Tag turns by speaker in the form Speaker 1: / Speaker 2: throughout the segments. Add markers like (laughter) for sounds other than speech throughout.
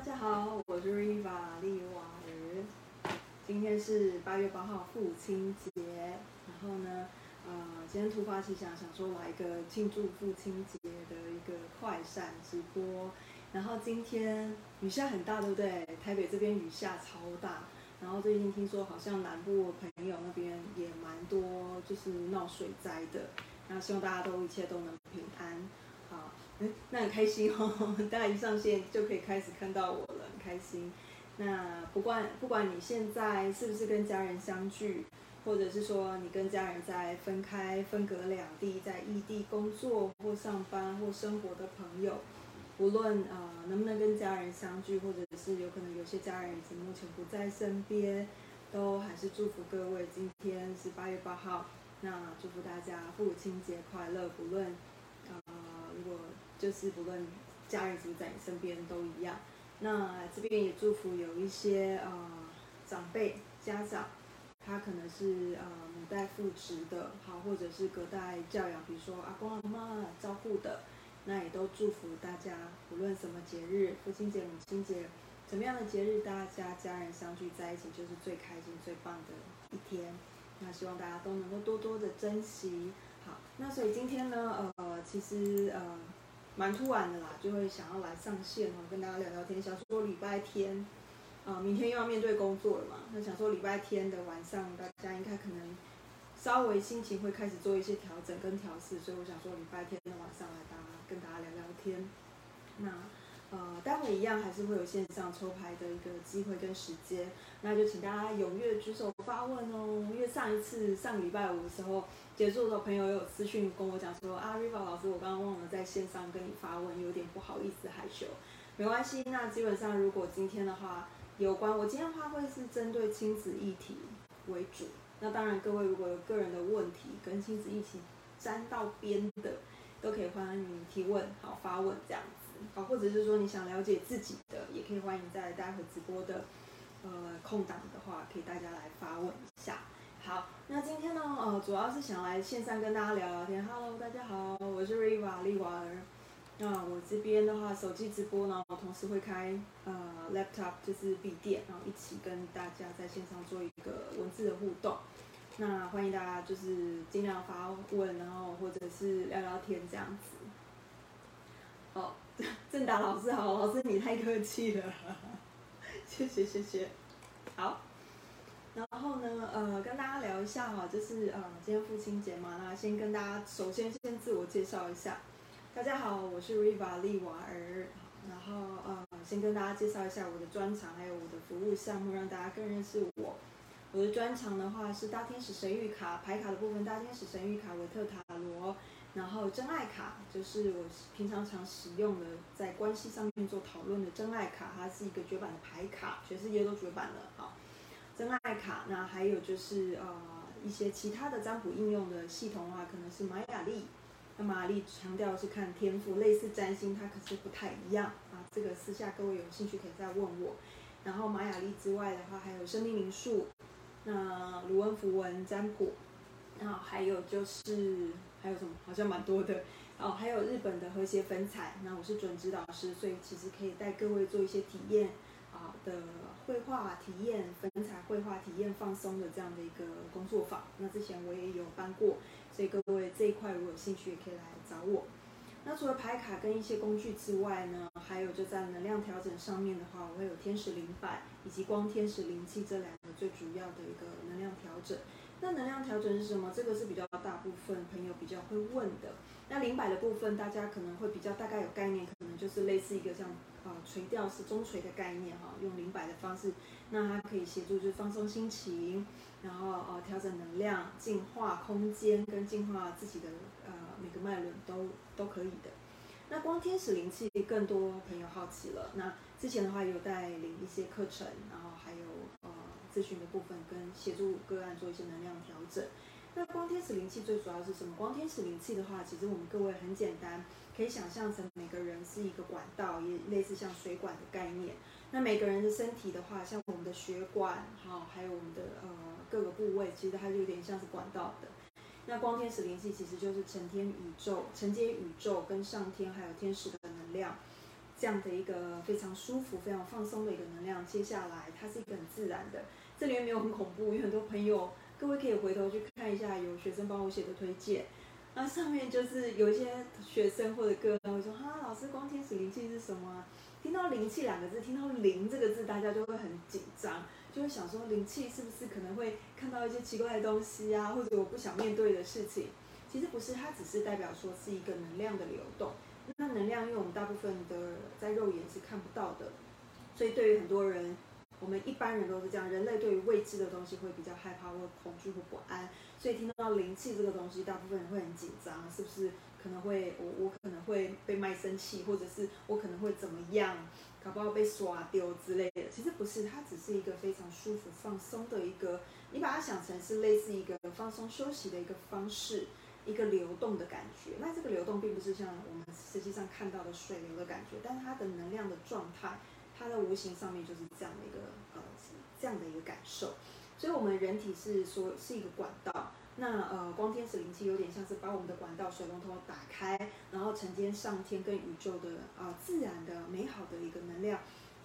Speaker 1: 大家好，我是 Riva 丽娃儿。今天是八月八号父亲节，然后呢，呃，今天突发奇想，想说来一个庆祝父亲节的一个快闪直播。然后今天雨下很大，对不对？台北这边雨下超大。然后最近听说好像南部朋友那边也蛮多，就是闹水灾的。那希望大家都一切都能平安。那很开心哦，大家一上线就可以开始看到我了，很开心。那不管不管你现在是不是跟家人相聚，或者是说你跟家人在分开、分隔两地，在异地工作或上班或生活的朋友。无论啊能不能跟家人相聚，或者是有可能有些家人已经目前不在身边，都还是祝福各位。今天是八月八号，那祝福大家父亲节快乐。不论啊，就是不论家人怎么在你身边都一样。那这边也祝福有一些啊长辈家长，他可能是呃母代父职的，好，或者是隔代教养，比如说阿公阿妈照顾的。那也都祝福大家，无论什么节日，父亲节、母亲节，怎么样的节日，大家家人相聚在一起就是最开心、最棒的一天。那希望大家都能够多多的珍惜。好，那所以今天呢，呃，其实呃，蛮突然的啦，就会想要来上线哦，跟大家聊聊天。想说礼拜天，啊，明天又要面对工作了嘛，那想说礼拜天的晚上，大家应该可能稍微心情会开始做一些调整跟调试，所以我想说礼拜天的晚上来大家。跟大家聊聊天，那呃，待会一样还是会有线上抽牌的一个机会跟时间，那就请大家踊跃举手发问哦。因为上一次上礼拜五的时候结束的时候，朋友有私讯跟我讲说啊，Riva 老师，我刚刚忘了在线上跟你发问，有点不好意思害羞，没关系。那基本上如果今天的话，有关我今天的话会是针对亲子议题为主，那当然各位如果有个人的问题跟亲子议题沾到边的。都可以欢迎提问，好发问这样，好，或者是说你想了解自己的，也可以欢迎在待会直播的呃空档的话，可以大家来发问一下。好，那今天呢，呃，主要是想来线上跟大家聊聊天。Hello，大家好，我是 Riva 丽娃儿。那我这边的话，手机直播呢，同时会开呃 laptop 就是笔电，然后一起跟大家在线上做一个文字的互动。那欢迎大家就是尽量发问，然后或者是聊聊天这样子。哦，(laughs) 正达老师好，老师你太客气了，(laughs) 谢谢谢谢。好，然后呢，呃，跟大家聊一下哈，就是呃，今天父亲节嘛，那先跟大家首先先自我介绍一下，大家好，我是 Riva 丽娃儿，然后呃，先跟大家介绍一下我的专长还有我的服务项目，让大家更认识我。我的专长的话是大天使神谕卡牌卡的部分，大天使神谕卡维特塔罗，然后真爱卡就是我平常常使用的，在关系上面做讨论的真爱卡，它是一个绝版的牌卡，全世界都绝版了。好，真爱卡，那还有就是呃一些其他的占卜应用的系统的话，可能是玛雅历，那玛雅历强调是看天赋，类似占星，它可是不太一样啊。这个私下各位有兴趣可以再问我。然后玛雅历之外的话，还有生命灵数。那卢恩符文占卜，然后还有就是还有什么？好像蛮多的哦。还有日本的和谐粉彩，那我是准指导师，所以其实可以带各位做一些体验啊的绘画体验、粉彩绘画体验、放松的这样的一个工作坊。那之前我也有办过，所以各位这一块如果有兴趣，也可以来找我。那除了牌卡跟一些工具之外呢，还有就在能量调整上面的话，我会有天使灵摆以及光天使灵气这两个最主要的一个能量调整。那能量调整是什么？这个是比较大部分朋友比较会问的。那灵摆的部分，大家可能会比较大概有概念，可能就是类似一个像啊垂钓式中垂的概念哈，用灵摆的方式，那它可以协助就是放松心情，然后呃调整能量、净化空间跟净化自己的呃每个脉轮都都可以的。那光天使灵气更多朋友好奇了，那之前的话有带领一些课程，然后。咨询的部分跟协助个案做一些能量调整。那光天使灵气最主要是什么？光天使灵气的话，其实我们各位很简单，可以想象成每个人是一个管道，也类似像水管的概念。那每个人的身体的话，像我们的血管，哈，还有我们的呃各个部位，其实它就有点像是管道的。那光天使灵气其实就是承天宇宙、承接宇宙跟上天还有天使的能量。这样的一个非常舒服、非常放松的一个能量。接下来它是一个很自然的，这里面没有很恐怖，有很多朋友，各位可以回头去看一下，有学生帮我写的推荐。那上面就是有一些学生或者个人会说：“哈，老师，光天使灵气是什么？”听到灵气两个字，听到灵这个字，大家就会很紧张，就会想说灵气是不是可能会看到一些奇怪的东西啊，或者我不想面对的事情。其实不是，它只是代表说是一个能量的流动。那能量，因为我们大部分的在肉眼是看不到的，所以对于很多人。我们一般人都是这样，人类对于未知的东西会比较害怕或恐惧或不安，所以听到灵气这个东西，大部分人会很紧张，是不是可能会我我可能会被卖身契，或者是我可能会怎么样，搞不好被刷丢之类的。其实不是，它只是一个非常舒服放松的一个，你把它想成是类似一个放松休息的一个方式，一个流动的感觉。那这个流动并不是像我们实际上看到的水流的感觉，但是它的能量的状态。它的无形上面就是这样的一个呃这样的一个感受，所以我们人体是说是一个管道，那呃光天使灵气有点像是把我们的管道水龙头打开，然后承接上天跟宇宙的啊自然的美好的一个能量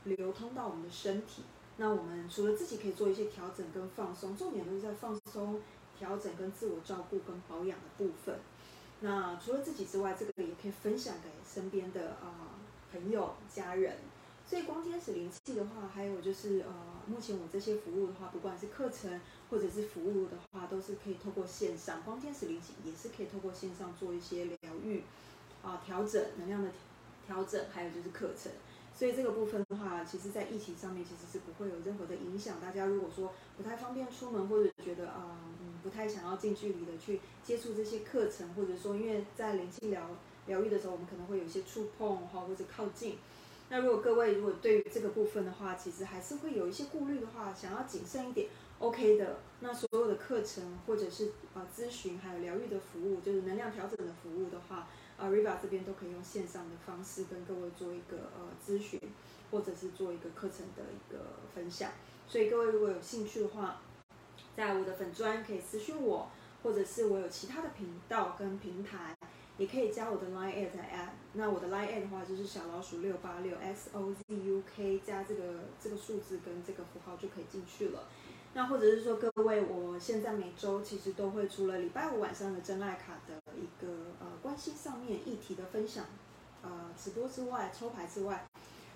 Speaker 1: 流通到我们的身体。那我们除了自己可以做一些调整跟放松，重点都是在放松、调整跟自我照顾跟保养的部分。那除了自己之外，这个也可以分享给身边的啊朋友、家人。所以光天使灵气的话，还有就是呃，目前我这些服务的话，不管是课程或者是服务的话，都是可以透过线上。光天使灵气也是可以透过线上做一些疗愈，啊，调整能量的调整，还有就是课程。所以这个部分的话，其实在疫情上面其实是不会有任何的影响。大家如果说不太方便出门，或者觉得啊，嗯，不太想要近距离的去接触这些课程，或者说因为在灵气疗疗愈的时候，我们可能会有一些触碰哈，或者靠近。那如果各位如果对于这个部分的话，其实还是会有一些顾虑的话，想要谨慎一点，OK 的。那所有的课程或者是呃咨询还有疗愈的服务，就是能量调整的服务的话，呃，Riva 这边都可以用线上的方式跟各位做一个呃咨询，或者是做一个课程的一个分享。所以各位如果有兴趣的话，在我的粉专可以私讯我，或者是我有其他的频道跟平台。也可以加我的 line at at，那我的 line at 的话就是小老鼠六八六 s o z u k 加这个这个数字跟这个符号就可以进去了。那或者是说各位，我现在每周其实都会除了礼拜五晚上的真爱卡的一个呃关系上面议题的分享，呃直播之外抽牌之外，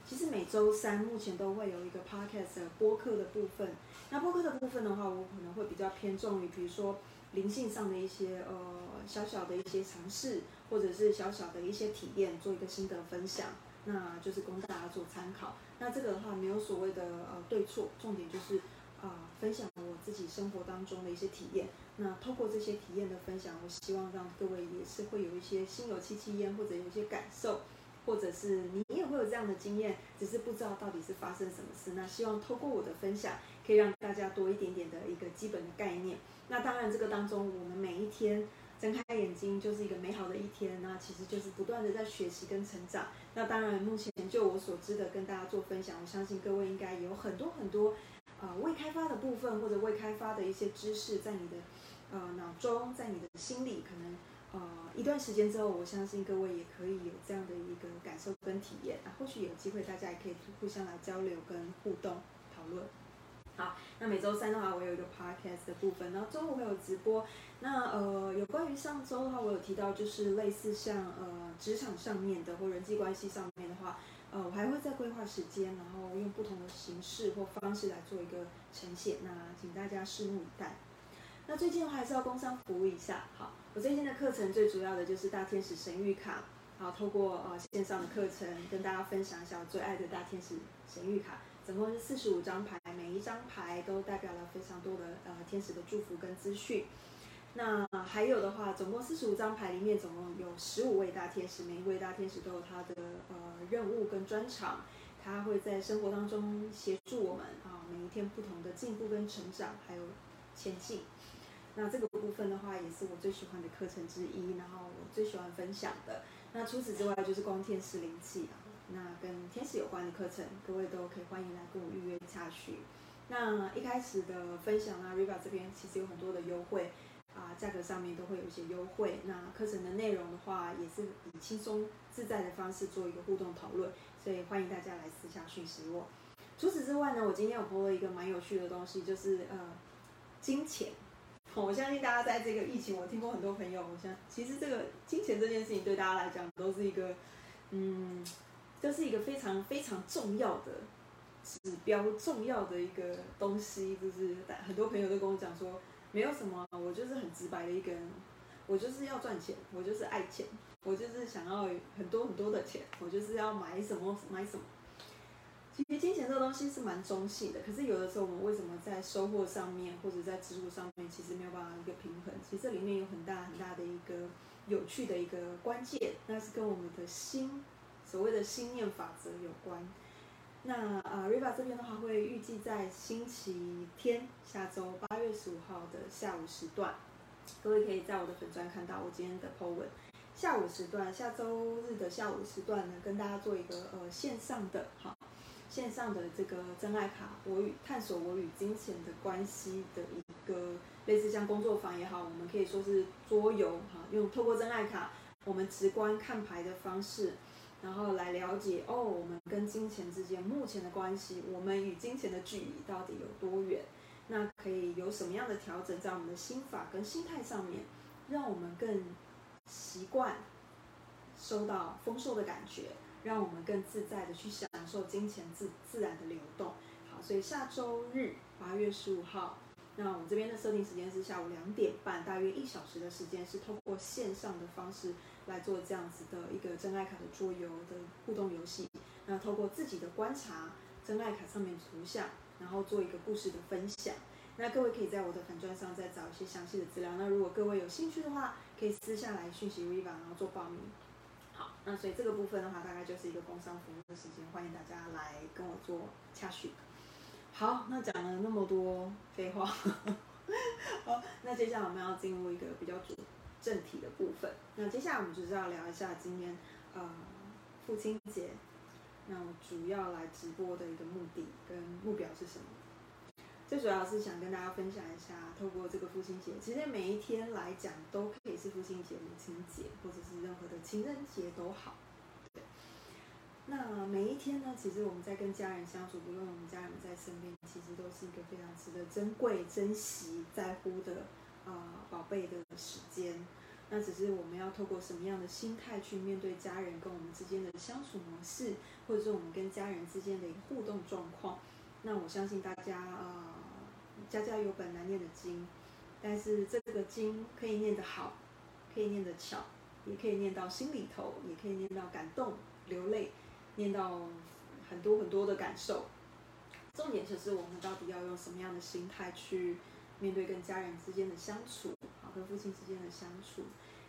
Speaker 1: 其实每周三目前都会有一个 podcast 播客的部分。那播客的部分的话，我可能会比较偏重于比如说。灵性上的一些呃小小的一些尝试，或者是小小的一些体验，做一个心得分享，那就是供大家做参考。那这个的话没有所谓的呃对错，重点就是啊分享我自己生活当中的一些体验。那透过这些体验的分享，我希望让各位也是会有一些心有戚戚焉，或者有一些感受，或者是你也会有这样的经验，只是不知道到底是发生什么事。那希望透过我的分享，可以让大家多一点点的一个基本的概念。那当然，这个当中，我们每一天睁开眼睛就是一个美好的一天。那其实就是不断的在学习跟成长。那当然，目前就我所知的跟大家做分享，我相信各位应该有很多很多啊未开发的部分或者未开发的一些知识在你的呃脑中，在你的心里，可能呃一段时间之后，我相信各位也可以有这样的一个感受跟体验。那或许有机会，大家也可以互相来交流跟互动讨论。好，那每周三的话，我有一个 podcast 的部分，然后周五会有直播。那呃，有关于上周的话，我有提到，就是类似像呃职场上面的或人际关系上面的话，呃，我还会再规划时间，然后用不同的形式或方式来做一个呈现。那请大家拭目以待。那最近的话，还是要工商服务一下。好，我最近的课程最主要的就是大天使神谕卡，好，透过呃线上的课程跟大家分享一下我最爱的大天使神谕卡。总共是四十五张牌，每一张牌都代表了非常多的呃天使的祝福跟资讯。那还有的话，总共四十五张牌里面，总共有十五位大天使，每一位大天使都有他的呃任务跟专长，他会在生活当中协助我们啊，每一天不同的进步跟成长，还有前进。那这个部分的话，也是我最喜欢的课程之一，然后我最喜欢分享的。那除此之外，就是光天使灵气啊。那跟天使有关的课程，各位都可以欢迎来跟我预约下去。那一开始的分享呢，Riva 这边其实有很多的优惠啊，价格上面都会有一些优惠。那课程的内容的话，也是以轻松自在的方式做一个互动讨论，所以欢迎大家来私下讯息我。除此之外呢，我今天有播了一个蛮有趣的东西，就是呃金钱。我相信大家在这个疫情，我听过很多朋友，我想其实这个金钱这件事情对大家来讲都是一个，嗯，这是一个非常非常重要的指标，重要的一个东西。就是很多朋友都跟我讲说，没有什么，我就是很直白的一个人，我就是要赚钱，我就是爱钱，我就是想要很多很多的钱，我就是要买什么买什么。其实金钱这个东西是蛮中性的，可是有的时候我们为什么在收获上面或者在支出上面，其实没有办法一个平衡？其实这里面有很大很大的一个有趣的一个关键，那是跟我们的心，所谓的心念法则有关。那啊，Riva 这边的话会预计在星期天，下周八月十五号的下午时段，各位可以在我的粉专看到我今天的 po 文。下午时段，下周日的下午时段呢，跟大家做一个呃线上的哈。线上的这个真爱卡，我与探索我与金钱的关系的一个类似像工作坊也好，我们可以说是桌游哈，用透过真爱卡，我们直观看牌的方式，然后来了解哦，我们跟金钱之间目前的关系，我们与金钱的距离到底有多远？那可以有什么样的调整在我们的心法跟心态上面，让我们更习惯收到丰收的感觉。让我们更自在的去享受金钱自自然的流动。好，所以下周日八月十五号，那我们这边的设定时间是下午两点半，大约一小时的时间，是通过线上的方式来做这样子的一个真爱卡的桌游的互动游戏。那透过自己的观察真爱卡上面图像，然后做一个故事的分享。那各位可以在我的粉砖上再找一些详细的资料。那如果各位有兴趣的话，可以私下来讯息 Riva，然后做报名。好，那所以这个部分的话，大概就是一个工商服务的时间，欢迎大家来跟我做洽询。好，那讲了那么多废话，(laughs) 好，那接下来我们要进入一个比较主正题的部分。那接下来我们就是要聊一下今天呃父亲节，那我主要来直播的一个目的跟目标是什么？最主要是想跟大家分享一下，透过这个父亲节，其实每一天来讲都可以是父亲节、母亲节，或者是任何的情人节都好。对。那每一天呢，其实我们在跟家人相处，不论我们家人在身边，其实都是一个非常值得珍贵、珍惜、在乎的啊宝贝的时间。那只是我们要透过什么样的心态去面对家人跟我们之间的相处模式，或者说我们跟家人之间的一个互动状况。那我相信大家啊。家家有本难念的经，但是这个经可以念得好，可以念得巧，也可以念到心里头，也可以念到感动流泪，念到很多很多的感受。重点就是我们到底要用什么样的心态去面对跟家人之间的相处，跟父亲之间的相处。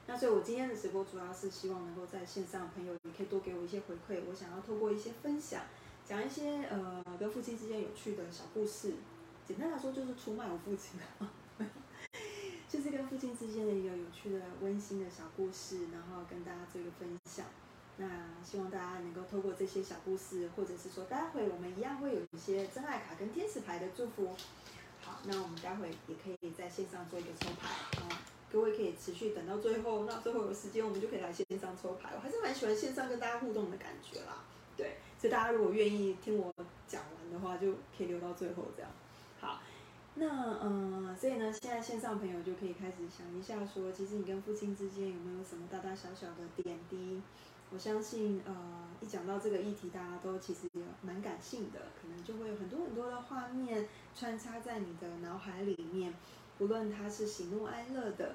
Speaker 1: 那所以我今天的直播主要是希望能够在线上的朋友也可以多给我一些回馈，我想要透过一些分享，讲一些呃跟父亲之间有趣的小故事。简单来说就是出卖我父亲 (laughs) 就是跟父亲之间的一个有趣的、温馨的小故事，然后跟大家做一个分享。那希望大家能够透过这些小故事，或者是说待会我们一样会有一些真爱卡跟天使牌的祝福。那我们待会也可以在线上做一个抽牌啊，各位可以持续等到最后，那最后有时间我们就可以来线上抽牌。我还是蛮喜欢线上跟大家互动的感觉啦。对，所以大家如果愿意听我讲完的话，就可以留到最后这样。好，那嗯，所以呢，现在线上朋友就可以开始想一下，说其实你跟父亲之间有没有什么大大小小的点滴？我相信，呃，一讲到这个议题，大家都其实蛮感性的，可能就会有很多很多的画面穿插在你的脑海里面，不论它是喜怒哀乐的，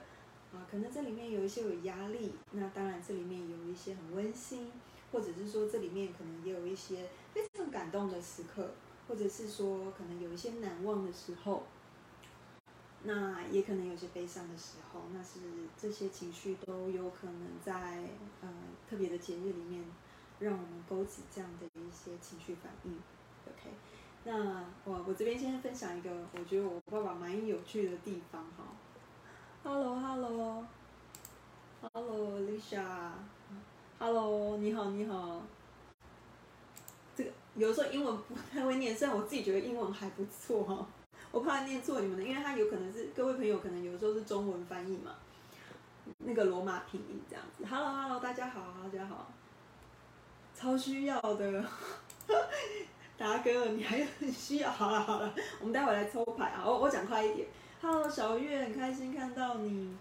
Speaker 1: 啊，可能这里面有一些有压力，那当然这里面有一些很温馨，或者是说这里面可能也有一些非常感动的时刻。或者是说，可能有一些难忘的时候，那也可能有些悲伤的时候，那是这些情绪都有可能在呃特别的节日里面，让我们勾起这样的一些情绪反应。OK，那我我这边先分享一个我觉得我爸爸蛮有趣的地方哈。Hello，Hello，Hello，Lisa，Hello，你好，你好。有的时候英文不太会念，虽然我自己觉得英文还不错哈。我怕念错你们的，因为它有可能是各位朋友可能有时候是中文翻译嘛，那个罗马拼音这样子。Hello Hello，大家好，大家好，超需要的，(laughs) 达哥，你还很需要。好了好了，我们待会来抽牌啊，我我讲快一点。Hello 小月，很开心看到你，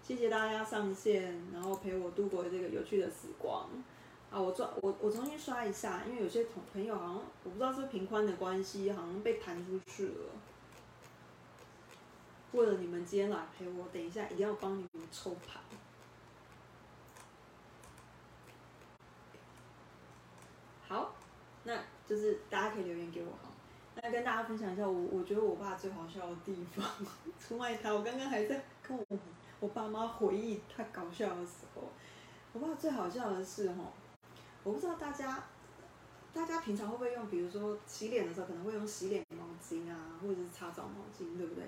Speaker 1: 谢谢大家上线，然后陪我度过这个有趣的时光。啊，我抓我我重新刷一下，因为有些同朋友好像我不知道是平宽的关系，好像被弹出去了。为了你们今天来陪我，等一下一定要帮你们抽牌。好，那就是大家可以留言给我哈。那跟大家分享一下，我我觉得我爸最好笑的地方，(laughs) 出卖他。我刚刚还在跟我我爸妈回忆他搞笑的时候，我爸最好笑的是哈。我不知道大家，大家平常会不会用？比如说洗脸的时候，可能会用洗脸毛巾啊，或者是擦澡毛巾，对不对？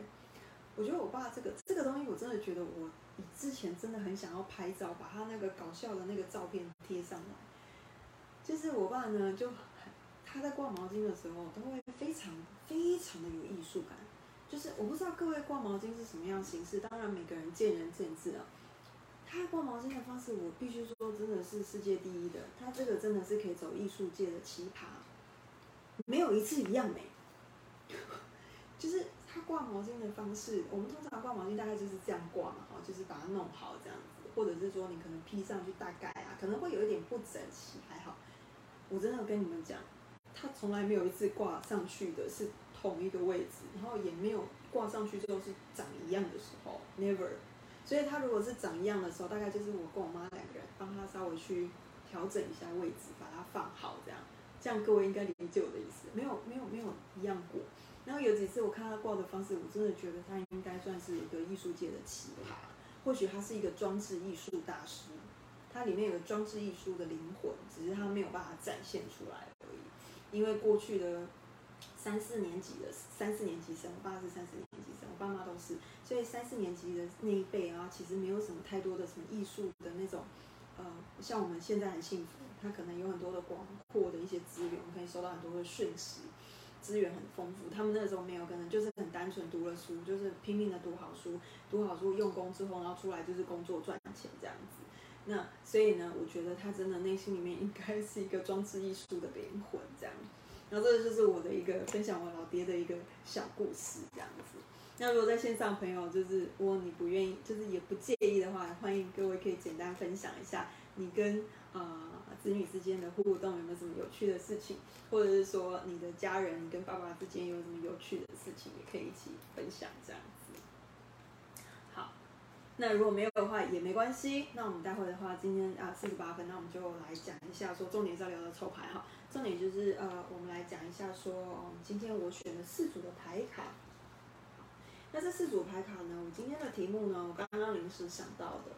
Speaker 1: 我觉得我爸这个这个东西，我真的觉得我之前真的很想要拍照，把他那个搞笑的那个照片贴上来。就是我爸呢，就他在挂毛巾的时候，都会非常非常的有艺术感。就是我不知道各位挂毛巾是什么样形式，当然每个人见仁见智啊。他挂毛巾的方式，我必须说真的是世界第一的。他这个真的是可以走艺术界的奇葩，没有一次一样美。(laughs) 就是他挂毛巾的方式，我们通常挂毛巾大概就是这样挂嘛，哈，就是把它弄好这样子，或者是说你可能披上去大概啊，可能会有一点不整齐，还好。我真的跟你们讲，他从来没有一次挂上去的是同一个位置，然后也没有挂上去之后是长一样的时候，never。所以他如果是长一样的时候，大概就是我跟我妈两个人帮他稍微去调整一下位置，把它放好这样。这样各位应该理解我的意思。没有没有没有一样过。然后有几次我看他挂的方式，我真的觉得他应该算是一个艺术界的奇葩。或许他是一个装置艺术大师，他里面有个装置艺术的灵魂，只是他没有办法展现出来而已。因为过去的三四年级的三四年级生，我爸是三四年级生，我爸妈都是。所以三四年级的那一辈啊，其实没有什么太多的什么艺术的那种，呃，像我们现在很幸福，他可能有很多的广阔的一些资源，可以收到很多的讯息，资源很丰富。他们那个时候没有，可能就是很单纯读了书，就是拼命的读好书，读好书用功之后，然后出来就是工作赚钱这样子。那所以呢，我觉得他真的内心里面应该是一个装置艺术的灵魂这样。然后这个就是我的一个分享我老爹的一个小故事这样子。那如果在线上朋友，就是如果你不愿意，就是也不介意的话，欢迎各位可以简单分享一下你跟啊子女之间的互动有没有什么有趣的事情，或者是说你的家人，你跟爸爸之间有什么有趣的事情，也可以一起分享这样子。好，那如果没有的话也没关系，那我们待会的话，今天啊四十八分，那我们就来讲一下说重点是要聊的抽牌哈，重点就是呃我们来讲一下说，嗯今天我选了四组的牌卡。那这四组牌卡呢？我今天的题目呢？我刚刚临时想到的，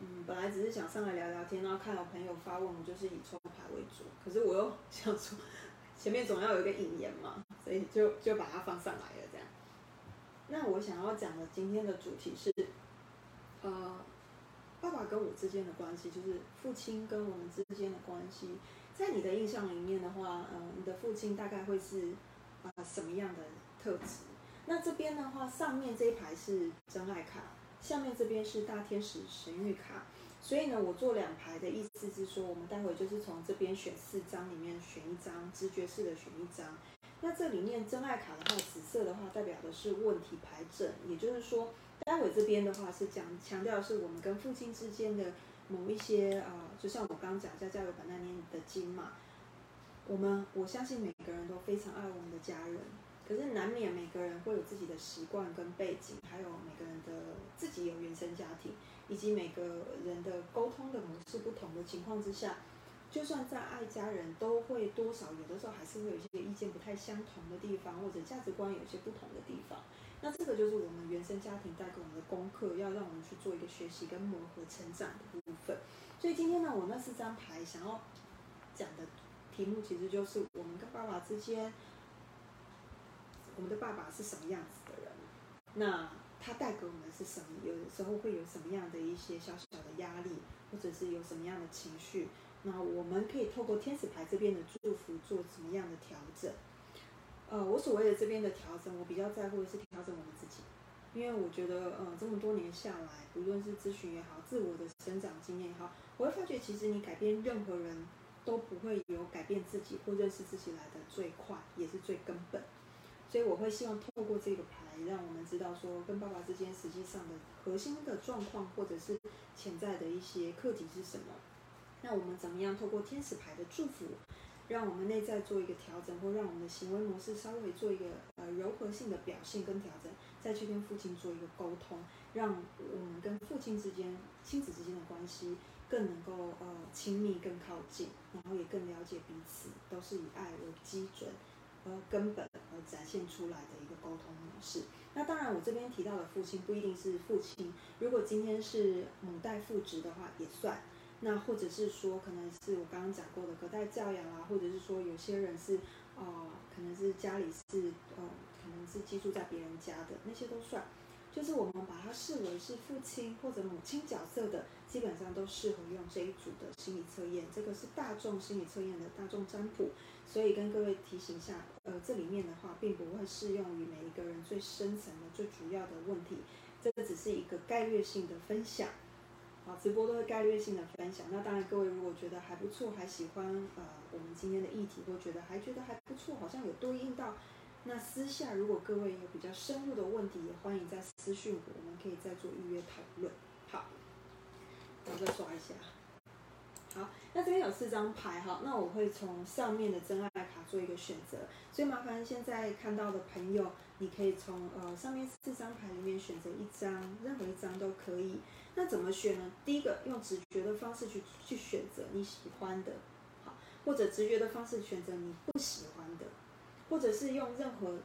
Speaker 1: 嗯，本来只是想上来聊聊天，然后看到朋友发问，我就是以抽牌为主。可是我又想说，前面总要有一个引言嘛，所以就就把它放上来了这样。那我想要讲的今天的主题是，呃，爸爸跟我之间的关系，就是父亲跟我们之间的关系。在你的印象里面的话，嗯，你的父亲大概会是啊什么样的特质？那这边的话，上面这一排是真爱卡，下面这边是大天使神谕卡。所以呢，我做两排的意思是说，我们待会就是从这边选四张里面选一张，直觉式的选一张。那这里面真爱卡的话，紫色的话代表的是问题牌阵，也就是说，待会这边的话是讲强调是我们跟父亲之间的某一些啊，就像我刚刚讲在教育版那年的经嘛。我们我相信每个人都非常爱我们的家人。可是难免每个人会有自己的习惯跟背景，还有每个人的自己有原生家庭，以及每个人的沟通的模式不同的情况之下，就算在爱家人，都会多少有的时候还是会有一些意见不太相同的地方，或者价值观有些不同的地方。那这个就是我们原生家庭带给我们的功课，要让我们去做一个学习跟磨合成长的部分。所以今天呢，我那四张牌想要讲的题目，其实就是我们跟爸爸之间。我们的爸爸是什么样子的人？那他带给我们是什么？有的时候会有什么样的一些小小的压力，或者是有什么样的情绪？那我们可以透过天使牌这边的祝福做什么样的调整呃，我所谓的这边的调整，我比较在乎的是调整我们自己，因为我觉得，呃，这么多年下来，不论是咨询也好，自我的成长经验也好，我会发觉，其实你改变任何人都不会有改变自己或认识自己来的最快，也是最根本。所以我会希望透过这个牌，让我们知道说，跟爸爸之间实际上的核心的状况，或者是潜在的一些课题是什么。那我们怎么样透过天使牌的祝福，让我们内在做一个调整，或让我们的行为模式稍微做一个呃柔和性的表现跟调整，再去跟父亲做一个沟通，让我们跟父亲之间、亲子之间的关系更能够呃亲密、更靠近，然后也更了解彼此，都是以爱为基准。呃，根本展现出来的一个沟通模式。那当然，我这边提到的父亲不一定是父亲，如果今天是母代父职的话也算。那或者是说，可能是我刚刚讲过的隔代教养啊，或者是说有些人是呃，可能是家里是呃，可能是寄住在别人家的那些都算。就是我们把它视为是父亲或者母亲角色的，基本上都适合用这一组的心理测验。这个是大众心理测验的大众占卜。所以跟各位提醒一下，呃，这里面的话并不会适用于每一个人最深层的、最主要的问题，这个只是一个概率性的分享，好，直播都是概率性的分享。那当然，各位如果觉得还不错，还喜欢呃我们今天的议题，或觉得还觉得还不错，好像有对应到，那私下如果各位有比较深入的问题，也欢迎在私讯我，我们可以再做预约讨论。好，我再刷一下。好，那这边有四张牌哈，那我会从上面的真爱卡做一个选择，所以麻烦现在看到的朋友，你可以从呃上面四张牌里面选择一张，任何一张都可以。那怎么选呢？第一个用直觉的方式去去选择你喜欢的，好，或者直觉的方式选择你不喜欢的，或者是用任何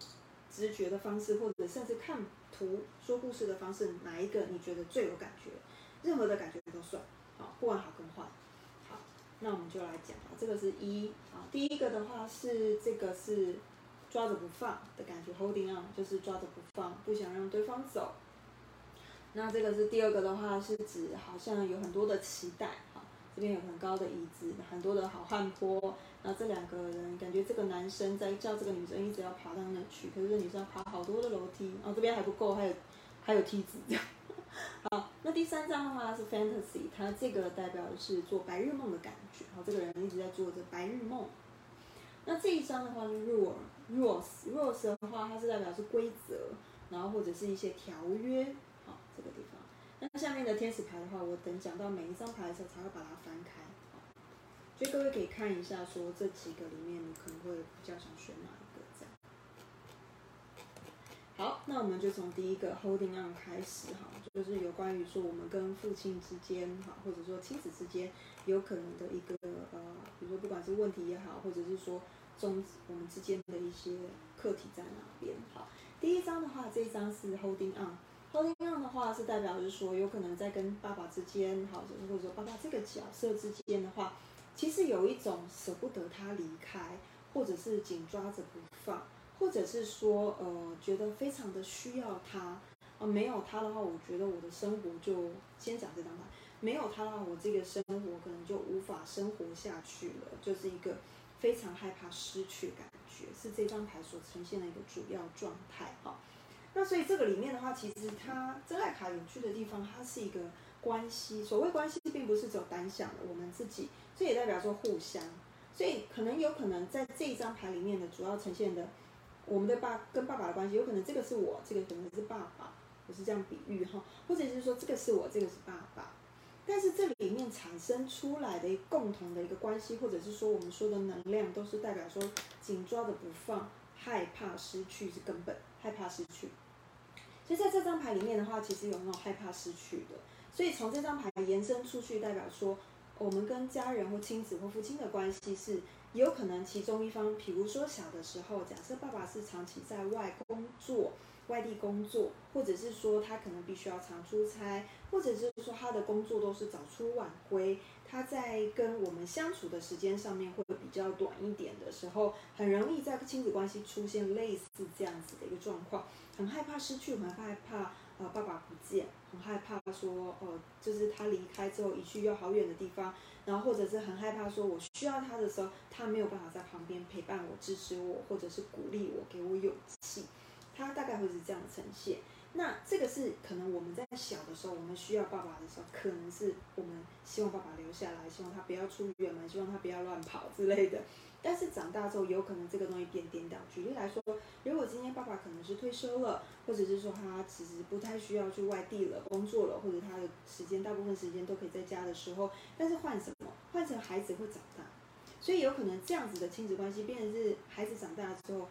Speaker 1: 直觉的方式，或者甚至看图说故事的方式，哪一个你觉得最有感觉？任何的感觉都算，好，不管好跟坏。那我们就来讲啊，这个是一啊，第一个的话是这个是抓着不放的感觉，holding on 就是抓着不放，不想让对方走。那这个是第二个的话是指好像有很多的期待，哈，这边有很高的椅子，很多的好汉坡。那这两个人感觉这个男生在叫这个女生一直要爬到那去，可是这女生要爬好多的楼梯，哦，这边还不够，还有还有梯子这样。好，那第三张的话是 fantasy，它这个代表的是做白日梦的感觉。好，这个人一直在做着白日梦。那这一张的话是 rules，rules，rules 的话它是代表是规则，然后或者是一些条约。好，这个地方。那下面的天使牌的话，我等讲到每一张牌的时候才会把它翻开。所以各位可以看一下，说这几个里面你可能会比较想选哪一个这样？好，那我们就从第一个 holding on 开始哈，就是有关于说我们跟父亲之间哈，或者说亲子之间有可能的一个呃，比如说不管是问题也好，或者是说中我们之间的一些课题在哪边好。第一张的话，这一张是 holding on，holding on 的话是代表就是说有可能在跟爸爸之间，好，或者说爸爸这个角色之间的话，其实有一种舍不得他离开，或者是紧抓着不放。或者是说，呃，觉得非常的需要他，啊，没有他的话，我觉得我的生活就先讲这张牌，没有他的话，我这个生活可能就无法生活下去了，就是一个非常害怕失去感觉，是这张牌所呈现的一个主要状态哈。那所以这个里面的话，其实它真爱卡有趣的地方，它是一个关系，所谓关系并不是只有单向的，我们自己，这也代表说互相，所以可能有可能在这一张牌里面的主要呈现的。我们的爸跟爸爸的关系，有可能这个是我，这个可能是爸爸，我是这样比喻哈，或者是说这个是我，这个是爸爸，但是这里面产生出来的共同的一个关系，或者是说我们说的能量，都是代表说紧抓的不放，害怕失去是根本，害怕失去。所以在这张牌里面的话，其实有那种害怕失去的，所以从这张牌延伸出去，代表说我们跟家人或亲子或父亲的关系是。有可能其中一方，比如说小的时候，假设爸爸是长期在外工作、外地工作，或者是说他可能必须要常出差，或者是说他的工作都是早出晚归，他在跟我们相处的时间上面会比较短一点的时候，很容易在亲子关系出现类似这样子的一个状况，很害怕失去，很害怕呃爸爸不见，很害怕说呃，就是他离开之后一去又好远的地方，然后或者是很害怕说我需要他的时候，他没有办法在旁边陪伴我、支持我，或者是鼓励我、给我勇气，他大概会是这样呈现。那这个是可能我们在小的时候，我们需要爸爸的时候，可能是我们希望爸爸留下来，希望他不要出远门，希望他不要乱跑之类的。但是长大之后，有可能这个东西变颠倒。举例来说，如果今天爸爸可能是退休了，或者是说他其实不太需要去外地了工作了，或者他的时间大部分时间都可以在家的时候，但是换什么？换成孩子会长大，所以有可能这样子的亲子关系变成是孩子长大之后，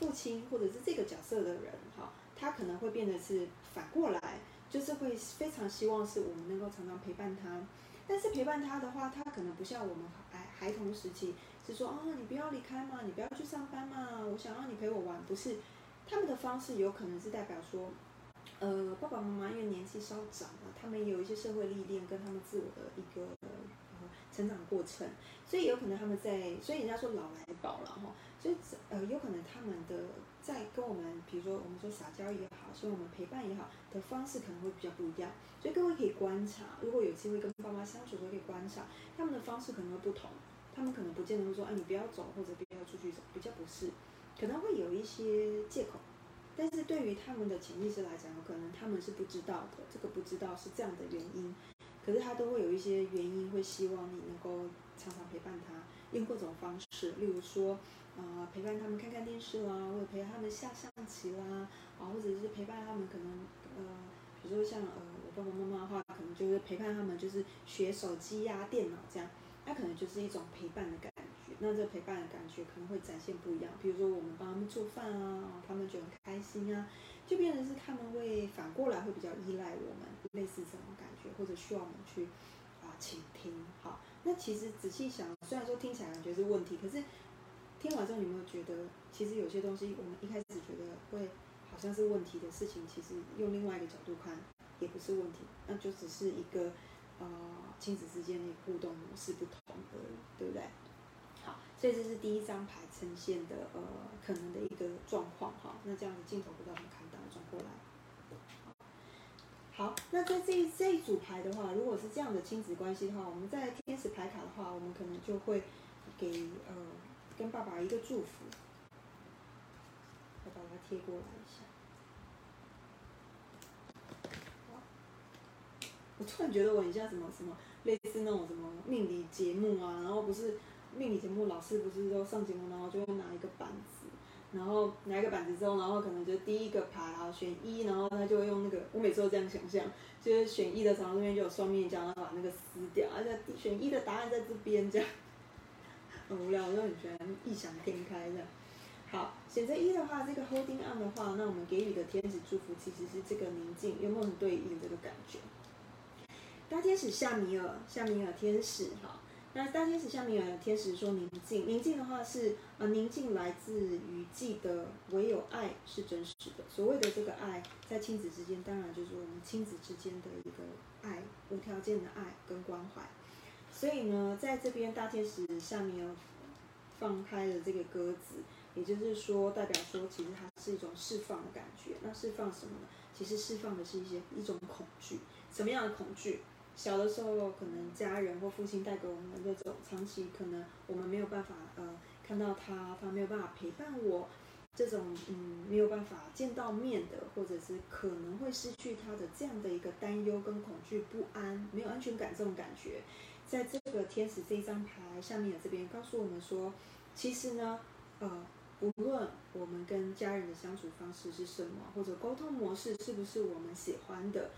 Speaker 1: 父亲或者是这个角色的人，哈。他可能会变得是反过来，就是会非常希望是我们能够常常陪伴他，但是陪伴他的话，他可能不像我们孩孩童时期是说，哦，你不要离开嘛，你不要去上班嘛，我想让你陪我玩，不是，他们的方式有可能是代表说，呃，爸爸妈妈因为年纪稍长了，他们也有一些社会历练跟他们自我的一个成长过程，所以有可能他们在，所以人家说老来宝了哈，所以呃有可能他们的。在跟我们，比如说我们说撒娇也好，所以我们陪伴也好的方式可能会比较不一样，所以各位可以观察，如果有机会跟爸妈相处，都可以观察他们的方式可能会不同，他们可能不见得会说，哎，你不要走或者不要出去走，比较不是，可能会有一些借口，但是对于他们的潜意识来讲，有可能他们是不知道的，这个不知道是这样的原因，可是他都会有一些原因，会希望你能够常常陪伴他，用各种方式，例如说。啊，陪伴他们看看电视啦，或者陪他们下象棋啦，啊，或者是陪伴他们可能呃，比如说像呃我爸爸妈妈的话，可能就是陪伴他们就是学手机呀、电脑这样，那可能就是一种陪伴的感觉。那这陪伴的感觉可能会展现不一样，比如说我们帮他们做饭啊，他们就很开心啊，就变成是他们会反过来会比较依赖我们，类似这种感或者需要我们去啊倾听。好，那其实仔细想，虽然说听起来感觉是问题，可是。听完之后，你有没有觉得，其实有些东西我们一开始觉得会好像是问题的事情，其实用另外一个角度看也不是问题，那就只是一个呃亲子之间的互动模式不同而已，对不对？好，所以这是第一张牌呈现的呃可能的一个状况哈。那这样的镜头不知道我们看到转过来。好，那在这这一组牌的话，如果是这样的亲子关系的话，我们在天使牌卡的话，我们可能就会给呃。跟爸爸一个祝福，我把它贴过来一下。我突然觉得我很像什么什么类似那种什么命理节目啊，然后不是命理节目，老师不是都上节目，然后就会拿一个板子，然后拿一个板子之后，然后可能就第一个牌啊选一，然后他就会用那个，我每次都这样想象，就是选一的时候这边就有双面胶，然后把那个撕掉，而且选一的答案在这边这样。很无聊，我就很喜欢异想天开的。好，选择一的话，这个 holding on 的话，那我们给予的天使祝福其实是这个宁静，有没有很对应这个感觉？大天使夏米尔，夏米尔天使，哈，那大天使下面有天使说宁静，宁静的话是呃宁静来自于记得唯有爱是真实的。所谓的这个爱，在亲子之间，当然就是我们亲子之间的一个爱，无条件的爱跟关怀。所以呢，在这边大天使下面放开了这个鸽子，也就是说，代表说其实它是一种释放的感觉。那释放什么呢？其实释放的是一些一种恐惧。什么样的恐惧？小的时候可能家人或父亲带给我们的那种长期可能我们没有办法呃看到他，他没有办法陪伴我，这种嗯没有办法见到面的，或者是可能会失去他的这样的一个担忧跟恐惧、不安、没有安全感这种感觉。在这个天使这一张牌下面的这边告诉我们说，其实呢，呃，无论我们跟家人的相处方式是什么，或者沟通模式是不是我们喜欢的，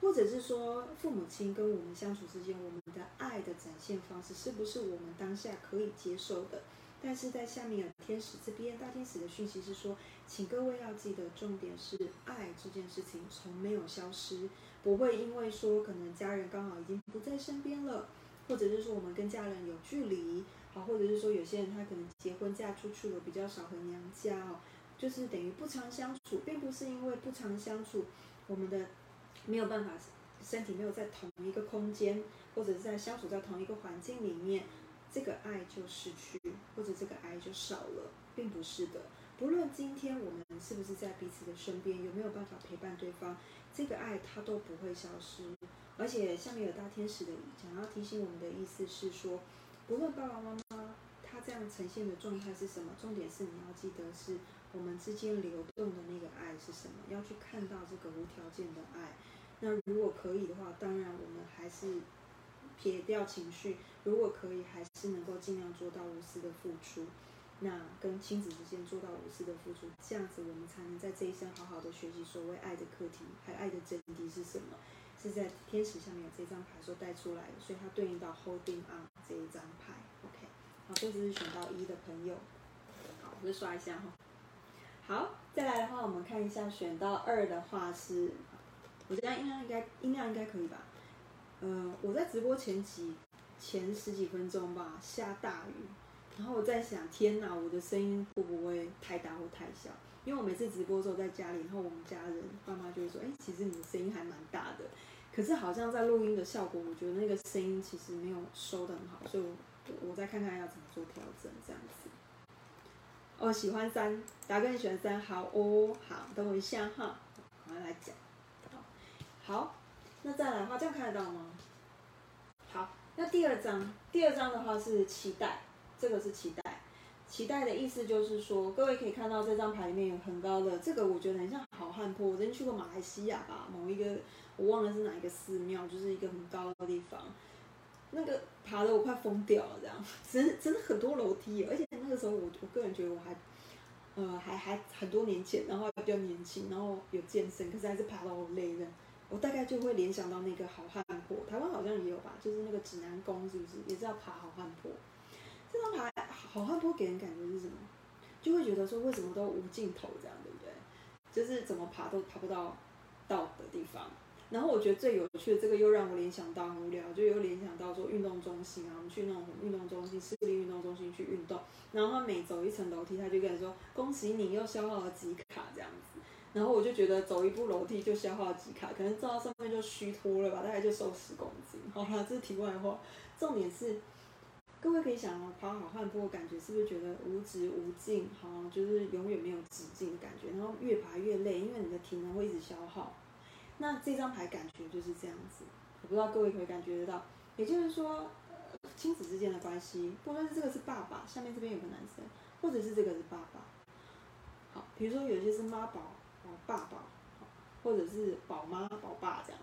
Speaker 1: 或者是说父母亲跟我们相处之间，我们的爱的展现方式是不是我们当下可以接受的？但是在下面的天使这边，大天使的讯息是说，请各位要记得，重点是爱这件事情从没有消失，不会因为说可能家人刚好已经不在身边了。或者是说我们跟家人有距离，好，或者是说有些人他可能结婚嫁出去了，比较少和娘家哦，就是等于不常相处，并不是因为不常相处，我们的没有办法，身体没有在同一个空间，或者是在相处在同一个环境里面，这个爱就失去，或者这个爱就少了，并不是的。不论今天我们是不是在彼此的身边，有没有办法陪伴对方，这个爱它都不会消失。而且下面有大天使的想要提醒我们的意思是说，不论爸爸妈妈这样呈现的状态是什么，重点是你要记得是我们之间流动的那个爱是什么，要去看到这个无条件的爱。那如果可以的话，当然我们还是撇掉情绪，如果可以，还是能够尽量做到无私的付出。那跟亲子之间做到无私的付出，这样子我们才能在这一生好好的学习所谓爱的课题，还爱的真谛是什么？是在天使下面有这张牌所带出来的，所以它对应到 Holding On 这一张牌。好，这只是选到一的朋友，好，我再刷一下哈。好，再来的话，我们看一下选到二的话是，我这样音量应该音量应该可以吧？呃，我在直播前几前十几分钟吧，下大雨。然后我在想，天哪，我的声音会不会太大或太小？因为我每次直播的时候在家里，然后我们家人爸妈就会说，哎，其实你的声音还蛮大的。可是好像在录音的效果，我觉得那个声音其实没有收的很好，所以我我再看看要怎么做调整，这样子。哦，喜欢三，大哥你喜欢三，好哦，好，等我一下哈，我来讲。好，那再来的话，这样看得到吗？好，那第二张，第二张的话是期待。这个是期待，期待的意思就是说，各位可以看到这张牌里面有很高的，这个我觉得很像好汉坡。我之前去过马来西亚吧，某一个我忘了是哪一个寺庙，就是一个很高的地方，那个爬的我快疯掉了，这样，真真的很多楼梯，而且那个时候我我个人觉得我还，呃，还还很多年前，然后比较年轻，然后有健身，可是还是爬到我累的，我大概就会联想到那个好汉坡，台湾好像也有吧，就是那个指南宫是不是也是要爬好汉坡？这张牌好汉坡给人感觉是什么？就会觉得说为什么都无尽头这样，对不对？就是怎么爬都爬不到到的地方。然后我觉得最有趣的这个又让我联想到很无聊，就又联想到说运动中心啊，我们去那种运动中心、私立运动中心去运动，然后他每走一层楼梯，他就跟你说恭喜你又消耗了几卡这样子。然后我就觉得走一步楼梯就消耗了几卡，可能照到上面就虚脱了吧，大概就瘦十公斤。好了，这是题外话，重点是。各位可以想哦，跑好汉坡，感觉是不是觉得无止无尽？好，就是永远没有止境的感觉，然后越爬越累，因为你的体能会一直消耗。那这张牌感觉就是这样子，我不知道各位可以感觉得到。也就是说，亲子之间的关系，不论是这个是爸爸，下面这边有个男生，或者是这个是爸爸。好，比如说有些是妈宝哦，爸爸，或者是宝妈宝爸这样。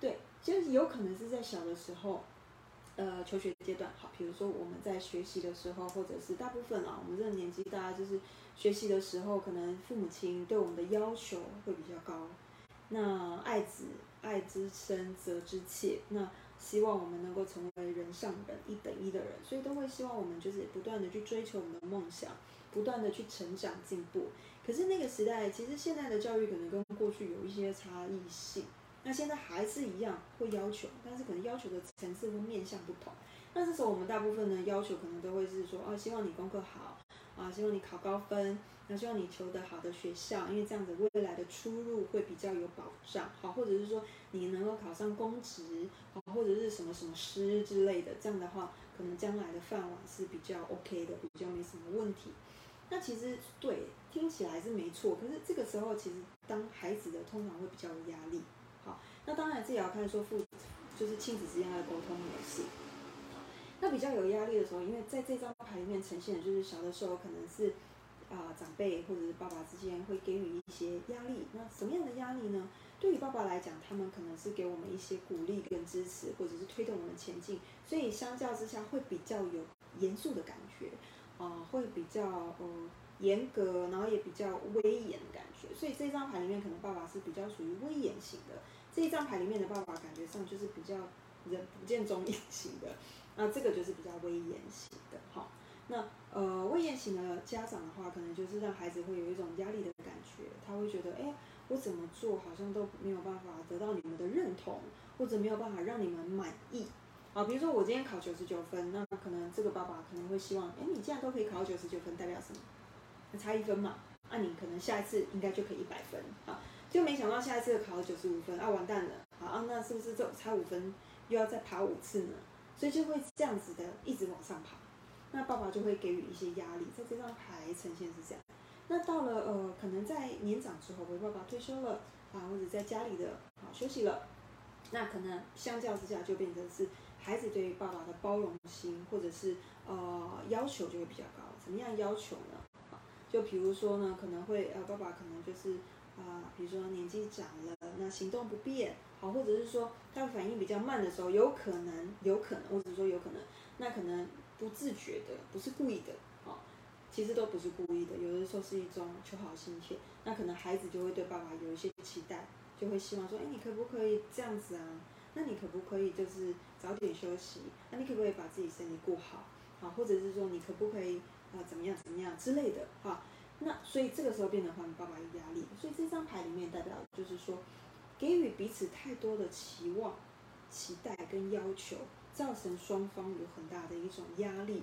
Speaker 1: 对，就是有可能是在小的时候。呃，求学阶段好，比如说我们在学习的时候，或者是大部分啊，我们这个年纪，大家就是学习的时候，可能父母亲对我们的要求会比较高。那爱子爱之深，责之切。那希望我们能够成为人上人，一等一的人，所以都会希望我们就是不断的去追求我们的梦想，不断的去成长进步。可是那个时代，其实现在的教育可能跟过去有一些差异性。那现在还是一样会要求，但是可能要求的层次和面向不同。那这时候我们大部分的要求可能都会是说，啊，希望你功课好，啊，希望你考高分，他希望你求得好的学校，因为这样子未来的出路会比较有保障，好，或者是说你能够考上公职，好，或者是什么什么师之类的，这样的话，可能将来的饭碗是比较 OK 的，比较没什么问题。那其实对，听起来是没错，可是这个时候其实当孩子的通常会比较有压力。好那当然，这也要看说父，就是亲子之间的沟通模式。那比较有压力的时候，因为在这张牌里面呈现的就是小的时候可能是啊长辈或者是爸爸之间会给予一些压力。那什么样的压力呢？对于爸爸来讲，他们可能是给我们一些鼓励跟支持，或者是推动我们前进。所以相较之下，会比较有严肃的感觉啊，会比较呃严格，然后也比较威严的感觉。所以这张牌里面，可能爸爸是比较属于威严型的。这一张牌里面的爸爸感觉上就是比较人不见踪影型的，那这个就是比较威严型的，好，那呃威严型的家长的话，可能就是让孩子会有一种压力的感觉，他会觉得，哎，我怎么做好像都没有办法得到你们的认同，或者没有办法让你们满意，啊，比如说我今天考九十九分，那可能这个爸爸可能会希望，哎，你既然都可以考九十九分，代表什么？差一分嘛，那你可能下一次应该就可以一百分，啊。就没想到下一次考了九十五分啊，完蛋了！好，那是不是这差五分又要再爬五次呢？所以就会这样子的一直往上爬。那爸爸就会给予一些压力，在这张牌呈现是这样。那到了呃，可能在年长之后，为爸爸退休了啊，或者在家里的啊休息了，那可能相较之下就变成是孩子对于爸爸的包容心，或者是呃要求就会比较高。怎么样要求呢？就比如说呢，可能会呃爸爸可能就是啊，比如说年纪长了，那行动不便，好，或者是说他反应比较慢的时候，有可能，有可能，或者说有可能，那可能不自觉的，不是故意的。其实都不是故意的，有的时候是一种求好心切。那可能孩子就会对爸爸有一些期待，就会希望说，哎，你可不可以这样子啊？那你可不可以就是早点休息？那你可不可以把自己身体顾好？好，或者是说你可不可以啊怎么样怎么样之类的？哈，那所以这个时候变得换爸爸有压力。所以这张牌里面代表就是说，给予彼此太多的期望、期待跟要求，造成双方有很大的一种压力。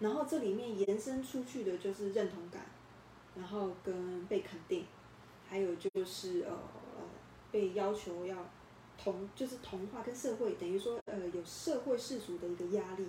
Speaker 1: 然后这里面延伸出去的就是认同感，然后跟被肯定，还有就是呃被要求要同就是同化跟社会，等于说呃有社会世俗的一个压力。